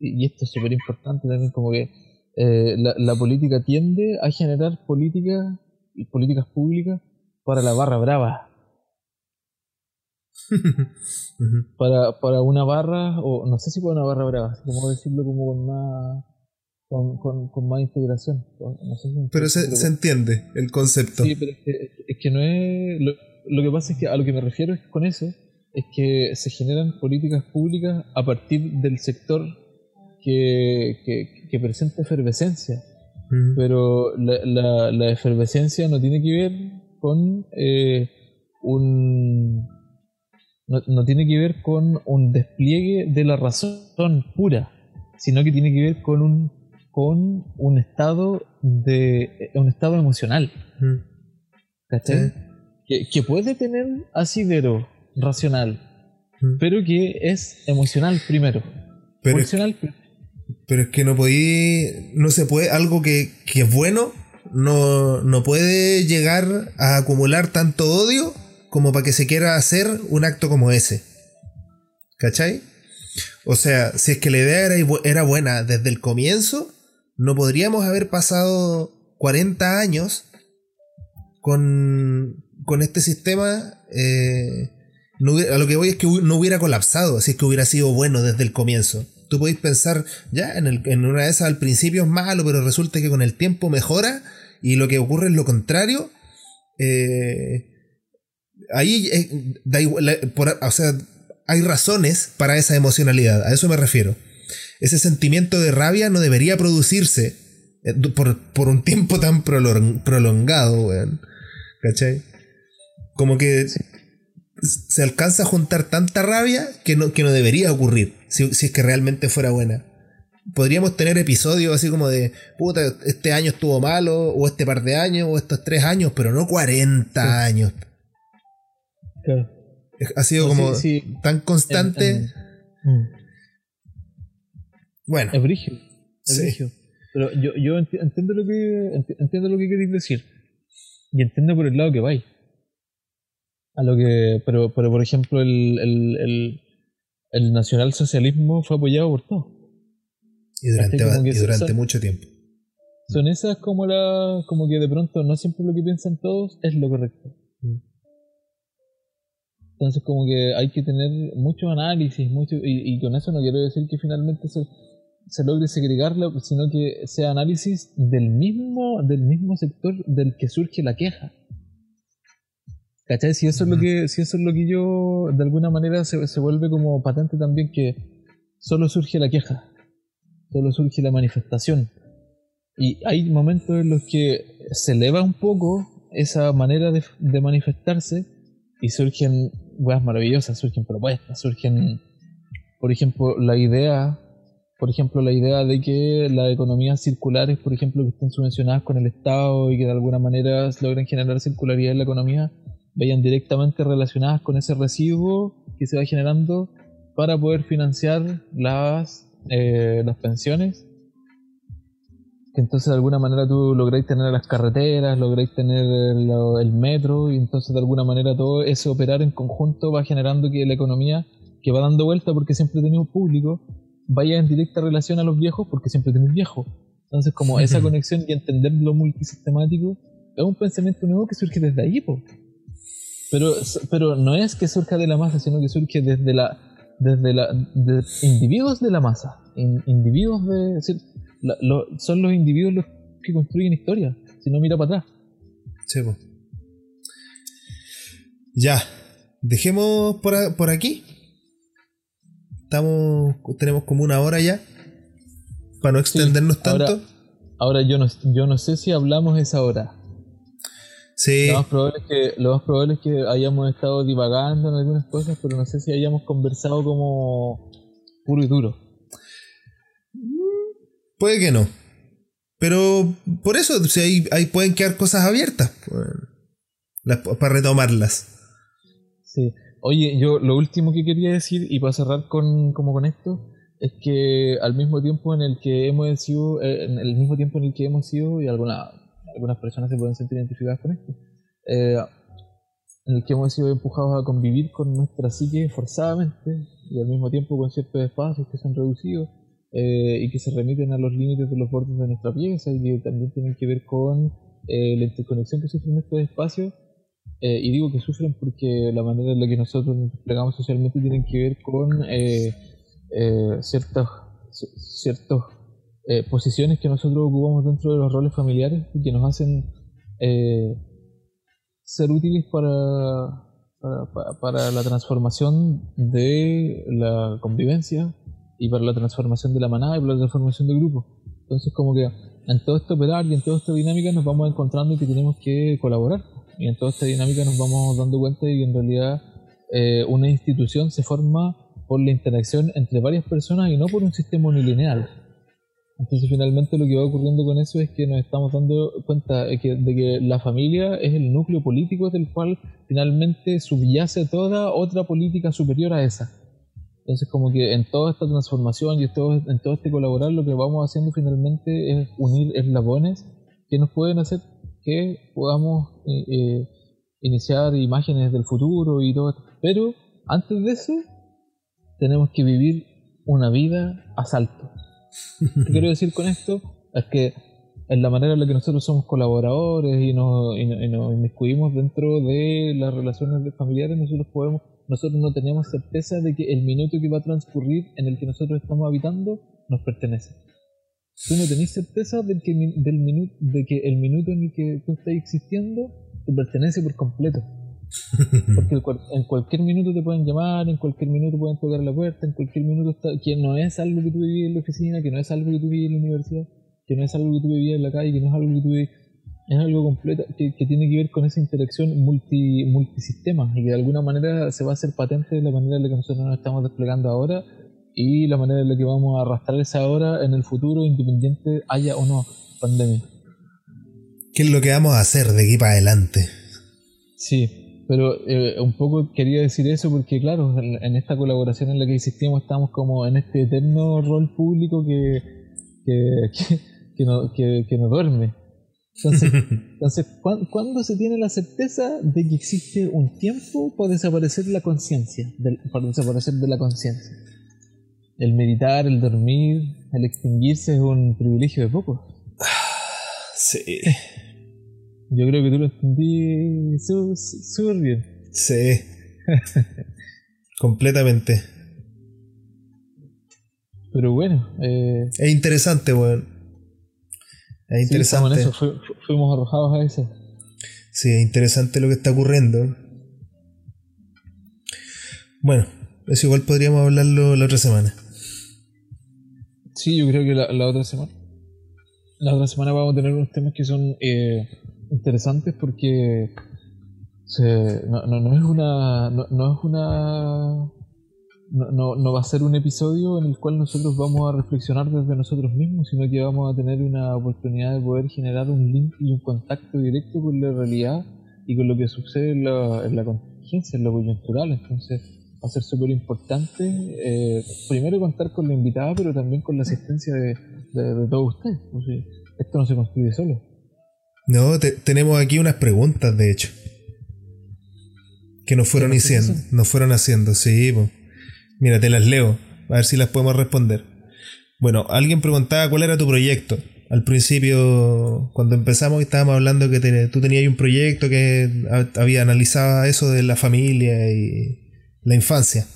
y esto es súper importante también, como que la, la política tiende a generar políticas y políticas públicas para la barra brava. para, para una barra, o no sé si para una barra brava, como decirlo como con más, con, con, más integración. pero se, entiende el concepto. Sí, pero es que, no es. Lo, lo, que pasa es que a lo que me refiero es con eso es que se generan políticas públicas a partir del sector que, que, que presenta efervescencia. Pero la, la, la efervescencia no tiene que ver con eh, un... No, tiene que ver con un despliegue de la razón pura, sino que tiene que ver con un, con un estado de un estado emocional. ¿Cachai? Que, puede tener asidero racional, pero que es emocional primero. Pero, es, pero es que no podí. No se puede. Algo que, que es bueno no, no puede llegar a acumular tanto odio como para que se quiera hacer un acto como ese. ¿Cachai? O sea, si es que la idea era, era buena desde el comienzo, no podríamos haber pasado 40 años con, con este sistema, eh, a lo que voy es que no hubiera colapsado, así es que hubiera sido bueno desde el comienzo. Tú podéis pensar, ya, en, el, en una de esas al principio es malo, pero resulta que con el tiempo mejora y lo que ocurre es lo contrario. Eh, ahí eh, da igual, o sea, hay razones para esa emocionalidad, a eso me refiero. Ese sentimiento de rabia no debería producirse eh, por, por un tiempo tan prolongado, weón. ¿Cachai? Como que se alcanza a juntar tanta rabia que no, que no debería ocurrir si, si, es que realmente fuera buena. Podríamos tener episodios así como de, puta, este año estuvo malo, o este par de años, o estos tres años, pero no 40 años. Claro. Ha sido como tan constante. Mm. Bueno. Es brigio. Es Pero yo, yo entiendo lo que entiendo lo que queréis decir. Y entiendo por el lado que vais. A lo que. Pero, pero por ejemplo, el, el, el, el nacionalsocialismo fue apoyado por todos. Y durante, y durante mucho tiempo. Son esas como la. como que de pronto no siempre lo que piensan todos es lo correcto. Mm. Entonces como que hay que tener mucho análisis, mucho, y, con eso no quiero decir que finalmente se, se logre segregarlo, sino que sea análisis del mismo, del mismo sector del que surge la queja. ¿Cachai? Si eso es lo que, si eso es lo que yo, de alguna manera se, se vuelve como patente también que solo surge la queja, solo surge la manifestación. Y hay momentos en los que se eleva un poco esa manera de, manifestarse y surgen weas maravillosas, surgen propuestas, surgen, por ejemplo, la idea, por ejemplo, la idea de que las economías circulares, por ejemplo, que estén subvencionadas con el Estado y que de alguna manera logren generar circularidad en la economía, vayan directamente relacionadas con ese residuo que se va generando para poder financiar las, eh, las pensiones que entonces de alguna manera tú lográis tener las carreteras, lográis tener el, metro, y entonces de alguna manera todo ese operar en conjunto va generando que la economía, que va dando vuelta porque siempre tenemos público, vaya en directa relación a los viejos porque siempre tenéis viejos. Entonces como esa conexión y entender lo multisistemático es un pensamiento nuevo que surge desde ahí, Pero, pero no es que surja de la masa, sino que surge desde la desde la de individuos de la masa, individuos de son los individuos los que construyen historia. Si no, mira para atrás. Sí, Ya. Dejemos por, aquí. Estamos. Tenemos como una hora ya. Para no extendernos tanto. Ahora, yo, no, yo no sé si hablamos esa hora. Sí. Lo más, probable es que, lo más probable es que hayamos estado divagando en algunas cosas, pero no sé si hayamos conversado como puro y duro. Puede que no. Pero por eso, si ahí, ahí pueden quedar cosas abiertas para retomarlas. Sí. Oye, yo lo último que quería decir, y para cerrar con, como con esto, es que al mismo tiempo en el que hemos sido, en el mismo tiempo en el que hemos sido, y alguna, algunas personas se pueden sentir identificadas con esto, eh, en el que hemos sido empujados a convivir con nuestra psique forzadamente, y al mismo tiempo con ciertos espacios que se han reducido, eh, y que se remiten a los límites de los bordes de nuestra pieza y que también tienen que ver con eh, la interconexión que sufren estos espacios. Eh, y digo que sufren porque la manera en la que nosotros nos desplegamos socialmente tienen que ver con ciertas ciertos, posiciones que nosotros ocupamos dentro de los roles familiares y que nos hacen ser útiles para, para, para la transformación de la convivencia y para la transformación de la manada y para la transformación del grupo. Entonces como que en todo este operar y en toda esta dinámica nos vamos encontrando que tenemos que colaborar. Y en toda esta dinámica nos vamos dando cuenta de que en realidad eh, una institución se forma por la interacción entre varias personas y no por un sistema unilineal. Entonces finalmente lo que va ocurriendo con eso es que nos estamos dando cuenta de que, de que la familia es el núcleo político del cual finalmente subyace toda otra política superior a esa. Entonces, como que en toda esta transformación y en todo, en todo este colaborar, lo que vamos haciendo finalmente es unir eslabones que nos pueden hacer que podamos eh, eh, iniciar imágenes del futuro y todo. Pero antes de eso, tenemos que vivir una vida a salto. ¿Qué quiero decir con esto? Es que en la manera en la que nosotros somos colaboradores y nos, y, nos inmiscuimos dentro de las relaciones familiares, nosotros podemos, nosotros no tenemos certeza de que el minuto que va a transcurrir en el que nosotros estamos habitando nos pertenece. Tú no tenés certeza de que, del minuto, de que el minuto en el que tú estás existiendo te pertenece por completo. Porque en cualquier minuto te pueden llamar, en cualquier minuto pueden tocar la puerta, en cualquier minuto está, que no es algo que tú vivías en la oficina, que no es algo que tú vivías en la universidad, que no es algo que tú vivías en la calle, que no es algo que tú vivías, es algo completo que, tiene que ver con esa interacción multi, multisistema y que de alguna manera se va a hacer patente de la manera en la que nosotros nos estamos desplegando ahora y la manera en la que vamos a arrastrar esa hora en el futuro, independiente haya o no pandemia. ¿Qué es lo que vamos a hacer de aquí para adelante? Sí, pero eh, un poco quería decir eso porque, claro, en, esta colaboración en la que existimos estamos como en este eterno rol público que, que, que, no, que no duerme. Entonces, entonces ¿cuándo se tiene la certeza de que existe un tiempo para desaparecer la conciencia? Para desaparecer de la conciencia. El meditar, el dormir, el extinguirse es un privilegio de pocos. Sí. Yo creo que tú lo entendí súper bien. Sí. Completamente. Pero bueno. Eh, es interesante, weón. Es interesante. eso, fuimos arrojados a eso. Sí, es interesante lo que está ocurriendo. Bueno, eso igual podríamos hablarlo la otra semana. Sí, yo creo que la, otra semana. La otra semana vamos a tener unos temas que son eh, interesantes porque no, no, no, es una. No, es una. No, no, va a ser un episodio en el cual nosotros vamos a reflexionar desde nosotros mismos, sino que vamos a tener una oportunidad de poder generar un link y un contacto directo con la realidad y con lo que sucede en la, en contingencia, en lo coyuntural. Entonces, va a ser súper importante eh, primero contar con la invitada, pero también con la asistencia de, todos ustedes. esto no se construye solo. No, tenemos aquí unas preguntas, de hecho. Que nos fueron haciendo, nos fueron haciendo, sí. Mira, te las leo, a ver si las podemos responder. Bueno, alguien preguntaba cuál era tu proyecto. Al principio, cuando empezamos, estábamos hablando que tú tenías un proyecto que había analizado eso de la familia y, la infancia.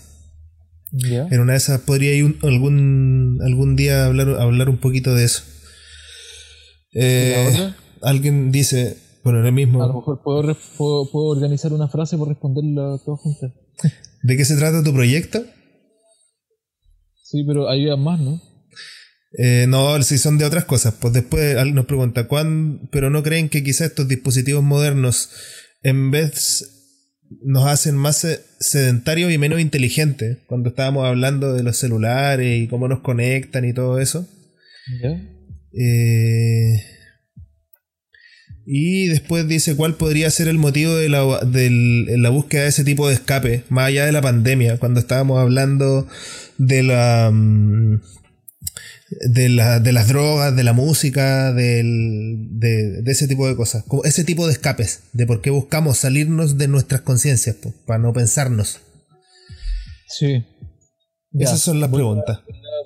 En una de esas podría ir algún, algún día hablar, hablar un poquito de eso. Eh, alguien dice, bueno, en el mismo. A lo mejor puedo, puedo, organizar una frase por responderla todos juntos. ¿De qué se trata tu proyecto? Sí, pero hay más, ¿no? Eh, no, si son de otras cosas. Pues después alguien nos pregunta, ¿cuándo, pero no creen que quizás estos dispositivos modernos, en vez nos hacen más sedentarios y menos inteligentes. Cuando estábamos hablando de los celulares y cómo nos conectan y todo eso. Eh, y después dice cuál podría ser el motivo de la, de la búsqueda de ese tipo de escape, más allá de la pandemia, cuando estábamos hablando de la... Mm, de, la, de las drogas, de la música, del, de, ese tipo de cosas. Como ese tipo de escapes, de por qué buscamos salirnos de nuestras conciencias, para no pensarnos. Sí. Esas son las preguntas.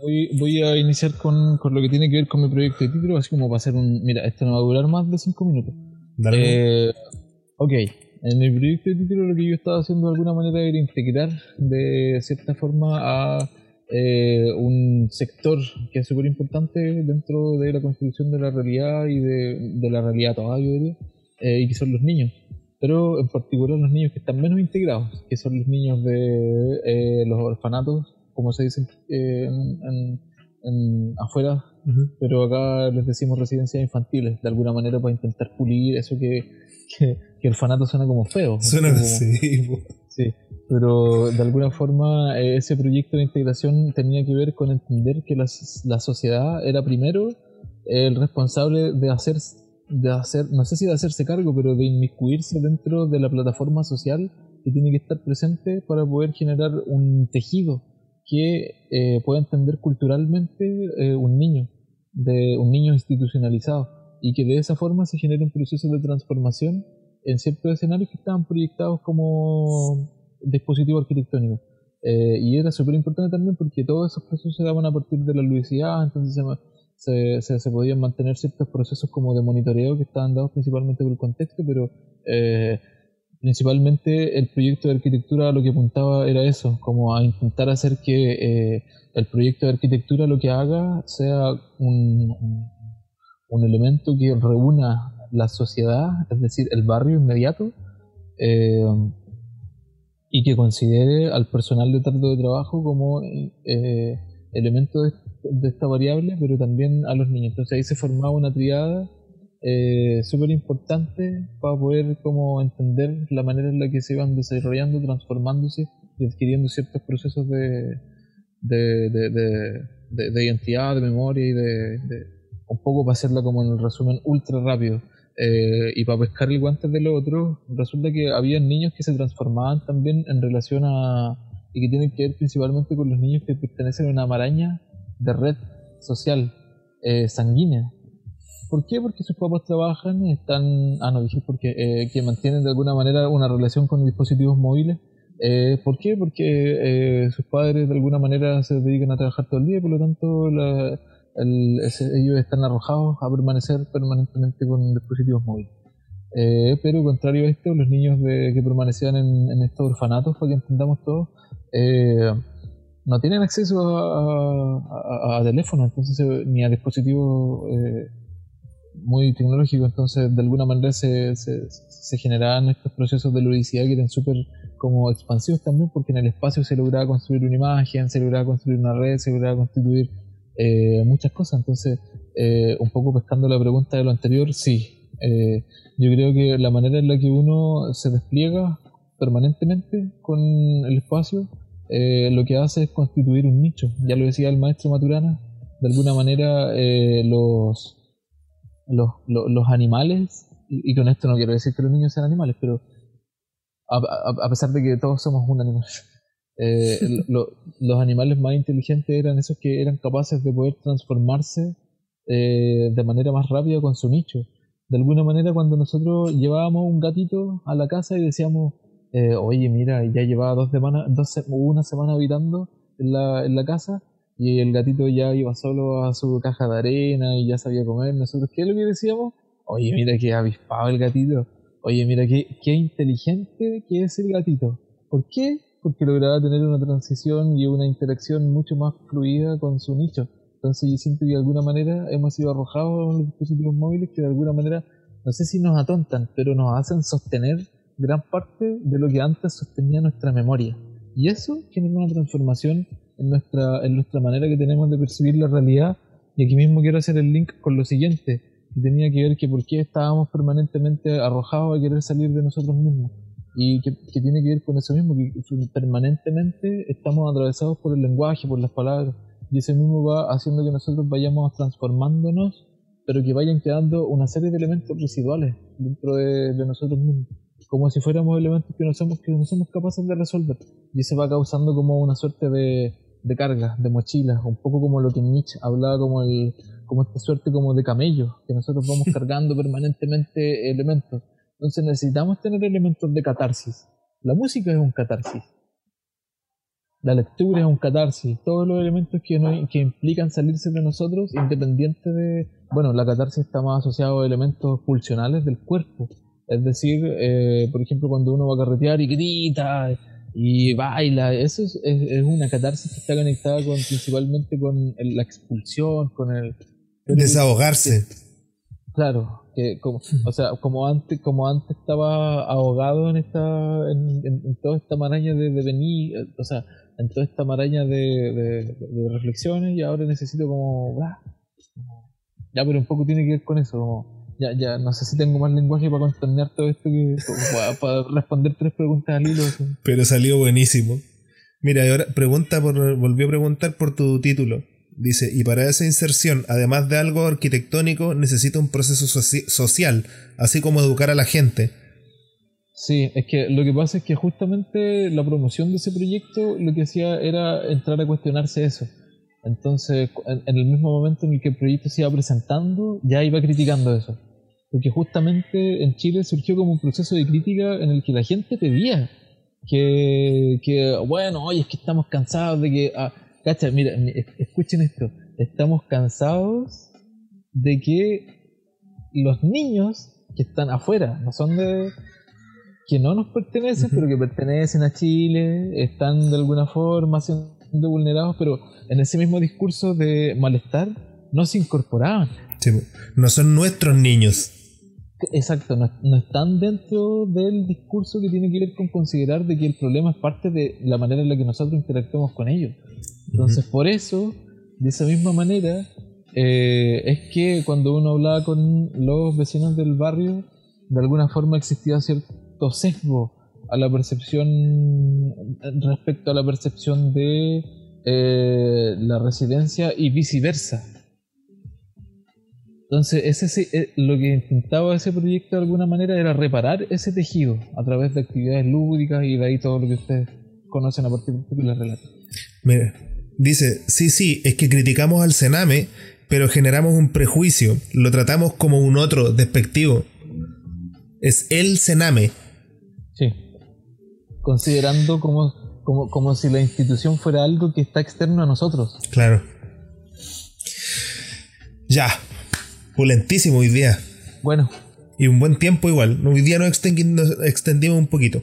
Voy, a iniciar con, con, lo que tiene que ver con mi proyecto de título, así como para hacer un... Mira, esto no va a durar más de 5 minutos. Dale. Eh, ok, en el proyecto de título lo que yo estaba haciendo de alguna manera era integrar de cierta forma a eh, un sector que es súper importante dentro de la construcción de la realidad y de, la realidad toda, yo diría, eh, y que son los niños. Pero en particular los niños que están menos integrados, que son los niños de eh, los orfanatos, como se dice en, afuera, pero acá les decimos residencias infantiles, de alguna manera para intentar pulir eso que, que, orfanato suena como feo. Suena así. Sí, pero de alguna forma eh, ese proyecto de integración tenía que ver con entender que la, la sociedad era primero el responsable de hacer, de hacer, no sé si de hacerse cargo, pero de inmiscuirse dentro de la plataforma social que tiene que estar presente para poder generar un tejido que eh, pueda entender culturalmente eh, un niño, de un niño institucionalizado, y que de esa forma se genere un proceso de transformación en ciertos escenarios que estaban proyectados como dispositivo arquitectónico. Eh, y era súper importante también porque todos esos procesos se daban a partir de la ludicidad, entonces se, se, podían mantener ciertos procesos como de monitoreo que estaban dados principalmente por el contexto, pero eh, principalmente el proyecto de arquitectura lo que apuntaba era eso, como a intentar hacer que eh, el proyecto de arquitectura lo que haga sea un, un, elemento que reúna la sociedad, es decir, el barrio inmediato, eh, y que considere al personal de trato de trabajo como eh, elemento de, de, esta variable, pero también a los niños. Entonces ahí se formaba una triada eh, súper importante para poder como entender la manera en la que se iban desarrollando, transformándose y adquiriendo ciertos procesos de, de, de, de identidad, de memoria y de, un poco para hacerlo como en el resumen ultra rápido. Eh, y para pescar el guante del otro, resulta que había niños que se transformaban también en relación a. y que tienen que ver principalmente con los niños que pertenecen a una maraña de red social eh, sanguínea. ¿Por qué? Porque sus papás trabajan, están, ah, no dije porque, eh, que mantienen de alguna manera una relación con dispositivos móviles. Eh, ¿Por qué? Porque eh, sus padres de alguna manera se dedican a trabajar todo el día, por lo tanto ellos están arrojados a permanecer permanentemente con dispositivos móviles. pero contrario a esto, los niños de, que permanecían en, estos orfanatos, para que entendamos todo, no tienen acceso a, a, teléfono, entonces ni a dispositivos muy tecnológico, entonces de alguna manera se, se, se generaban estos procesos de ludicidad que eran súper como expansivos también, porque en el espacio se lograba construir una imagen, se lograba construir una red, se lograba constituir eh, muchas cosas, entonces eh, un poco pescando la pregunta de lo anterior, sí, eh, yo creo que la manera en la que uno se despliega permanentemente con el espacio, lo que hace es constituir un nicho, ya lo decía el maestro Maturana, de alguna manera los los, los, animales, y, con esto no quiero decir que los niños sean animales, pero a, pesar de que todos somos un animal, eh, los animales más inteligentes eran esos que eran capaces de poder transformarse eh, de manera más rápida con su nicho. De alguna manera, cuando nosotros llevábamos un gatito a la casa y decíamos, eh, oye, mira, ya llevaba dos semanas, dos, una semana habitando en la, en la casa, y el gatito ya iba solo a su caja de arena y ya sabía comer. Nosotros, ¿qué es lo que decíamos? Oye, mira qué avispado el gatito. Oye, mira qué, qué inteligente que es el gatito. ¿Por qué? Porque lograba tener una transición y una interacción mucho más fluida con su nicho. Entonces yo siento que de alguna manera hemos sido arrojados a los dispositivos móviles que de alguna manera, no sé si nos atontan, pero nos hacen sostener gran parte de lo que antes sostenía nuestra memoria. Y eso genera una transformación en nuestra, en nuestra manera que tenemos de percibir la realidad. Y aquí mismo quiero hacer el link con lo siguiente, que tenía que ver que por qué estábamos permanentemente arrojados a querer salir de nosotros mismos. Y que, que tiene que ver con eso mismo, que permanentemente estamos atravesados por el lenguaje, por las palabras. Y eso mismo va haciendo que nosotros vayamos transformándonos, pero que vayan quedando una serie de elementos residuales dentro de, de nosotros mismos como si fuéramos elementos que no somos, que no somos capaces de resolver. Y eso va causando como una suerte de, de cargas, de mochilas, un poco como lo que Nietzsche hablaba como el, como esta suerte como de camello, que nosotros vamos cargando permanentemente elementos. Entonces necesitamos tener elementos de catarsis. La música es un catarsis. La lectura es un catarsis. Todos los elementos que, que implican salirse de nosotros, independiente de... Bueno, la catarsis está más asociado a elementos pulsionales del cuerpo. Es decir, eh, por ejemplo, cuando uno va a carretear y grita y baila, eso es, una catarsis que está conectada con, principalmente con la expulsión, con el... Desahogarse. claro, que como, o sea, como antes, como antes estaba ahogado en esta, en, toda esta maraña de, venir, o sea, en toda esta maraña de, reflexiones y ahora necesito como, ya, pero un poco tiene que ver con eso, como ya, ya, no sé si tengo más lenguaje para contener todo esto que para, responder tres preguntas al hilo. Pero salió buenísimo. Mira, ahora pregunta por, volvió a preguntar por tu título. Dice, y para esa inserción, además de algo arquitectónico, necesita un proceso social, así como educar a la gente. Sí, es que lo que pasa es que justamente la promoción de ese proyecto lo que hacía era entrar a cuestionarse eso. Entonces, en, el mismo momento en el que el proyecto se iba presentando, ya iba criticando eso. Porque justamente en Chile surgió como un proceso de crítica en el que la gente pedía que, que bueno, oye, es que estamos cansados de que... Ah, cacha, mira, escuchen esto. estamos cansados de que los niños que están afuera, no son de que no nos pertenecen, pero que pertenecen a Chile, están de alguna forma siendo vulnerados, pero en ese mismo discurso de malestar no se incorporaban. no son nuestros niños. Exacto, no, están dentro del discurso que tiene que ver con considerar de que el problema es parte de la manera en la que nosotros interactuamos con ellos. Entonces, por eso, de esa misma manera, eh, es que cuando uno hablaba con los vecinos del barrio, de alguna forma existía cierto sesgo a la percepción respecto a la percepción de eh, la residencia y viceversa. Entonces, ese, eh, lo que intentaba ese proyecto de alguna manera era reparar ese tejido a través de actividades lúdicas y de ahí todo lo que ustedes conocen a partir de la relato. Mira, dice, sí, sí, es que criticamos al Sename, pero generamos un prejuicio, lo tratamos como un otro despectivo. Es el Sename. Sí. Considerando como, como, como si la institución fuera algo que está externo a nosotros. Claro. Ya, Pulentísimo hoy día. Bueno. Y un buen tiempo igual. Hoy día nos extendimos, un poquito.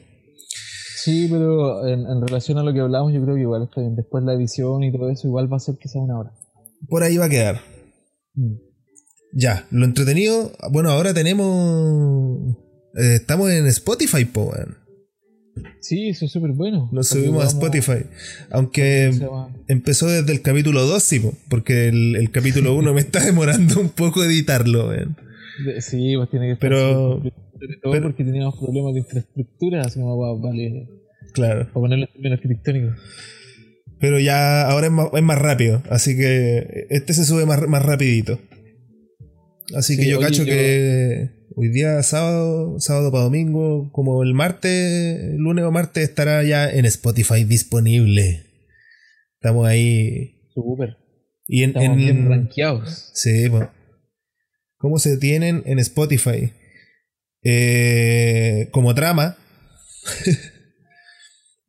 Sí, pero en, relación a lo que hablamos, yo creo que igual está bien. Después la edición y todo eso, igual va a ser quizá una hora. Por ahí va a quedar. Mm. Ya, lo entretenido. Bueno, ahora tenemos. Eh, estamos en Spotify, po, Sí, eso es súper bueno. Lo subimos a Spotify. Aunque empezó desde el capítulo 2, sí, porque el, capítulo 1 me está demorando un poco editarlo. Sí, pues tiene que estar pero, todo porque teníamos problemas de infraestructura, así como vale. Claro. Para ponerlo en arquitectónico. Pero ya ahora es más, es más, rápido, así que este se sube más, más rapidito. Así que yo cacho que Hoy día sábado, sábado para domingo, como el martes, lunes o martes estará ya en Spotify disponible. Estamos ahí. Super. Y en, Estamos bien rankeados. Sí, bueno. ¿Cómo se tienen en Spotify? Eh, como trama.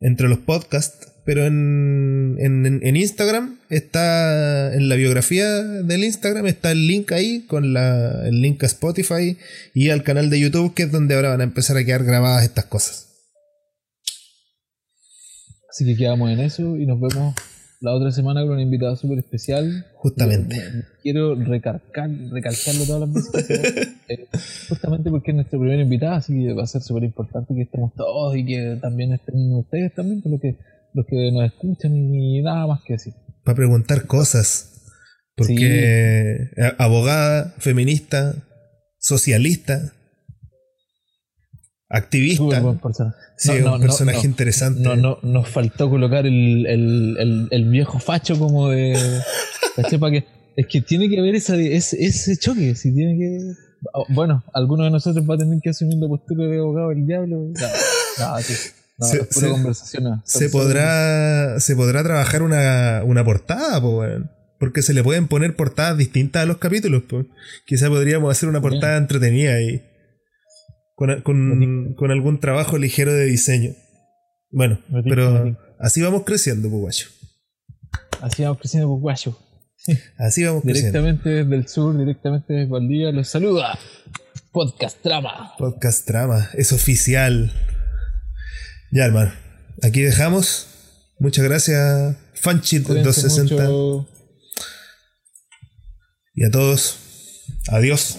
entre los podcasts pero en, en, Instagram está, en la biografía del Instagram está el link ahí con la, el link a Spotify y al canal de YouTube que es donde ahora van a empezar a quedar grabadas estas cosas. Así que quedamos en eso y nos vemos la otra semana con una invitada súper especial. Justamente. quiero recalcar, recalcarlo todas las veces. Eh, justamente porque es nuestra primera invitada, así que va a ser súper importante que estemos todos y que también estén ustedes también, por lo que los que nos escuchan y nada más que decir. Para preguntar cosas. Porque abogada, feminista, socialista, activista. Sí, un personaje interesante. No, no, nos faltó colocar el, el, el, viejo facho como de. que, es que tiene que haber esa, ese, ese choque. Si tiene que. Bueno, alguno de nosotros va a tener que asumir la postura de abogado del diablo. No, se, podrá, se podrá trabajar una, una portada, porque se le pueden poner portadas distintas a los capítulos. Quizá podríamos hacer una portada entretenida ahí. Con, con, algún trabajo ligero de diseño. Bueno, pero así vamos creciendo, Puguayo. Así vamos creciendo, Puguayo. Así vamos Directamente desde el sur, directamente desde Valdía, los saluda. Podcast Trama. Podcast Trama, es oficial. Ya, hermano. Aquí dejamos. Muchas gracias, Fanchit260. Y a todos, adiós.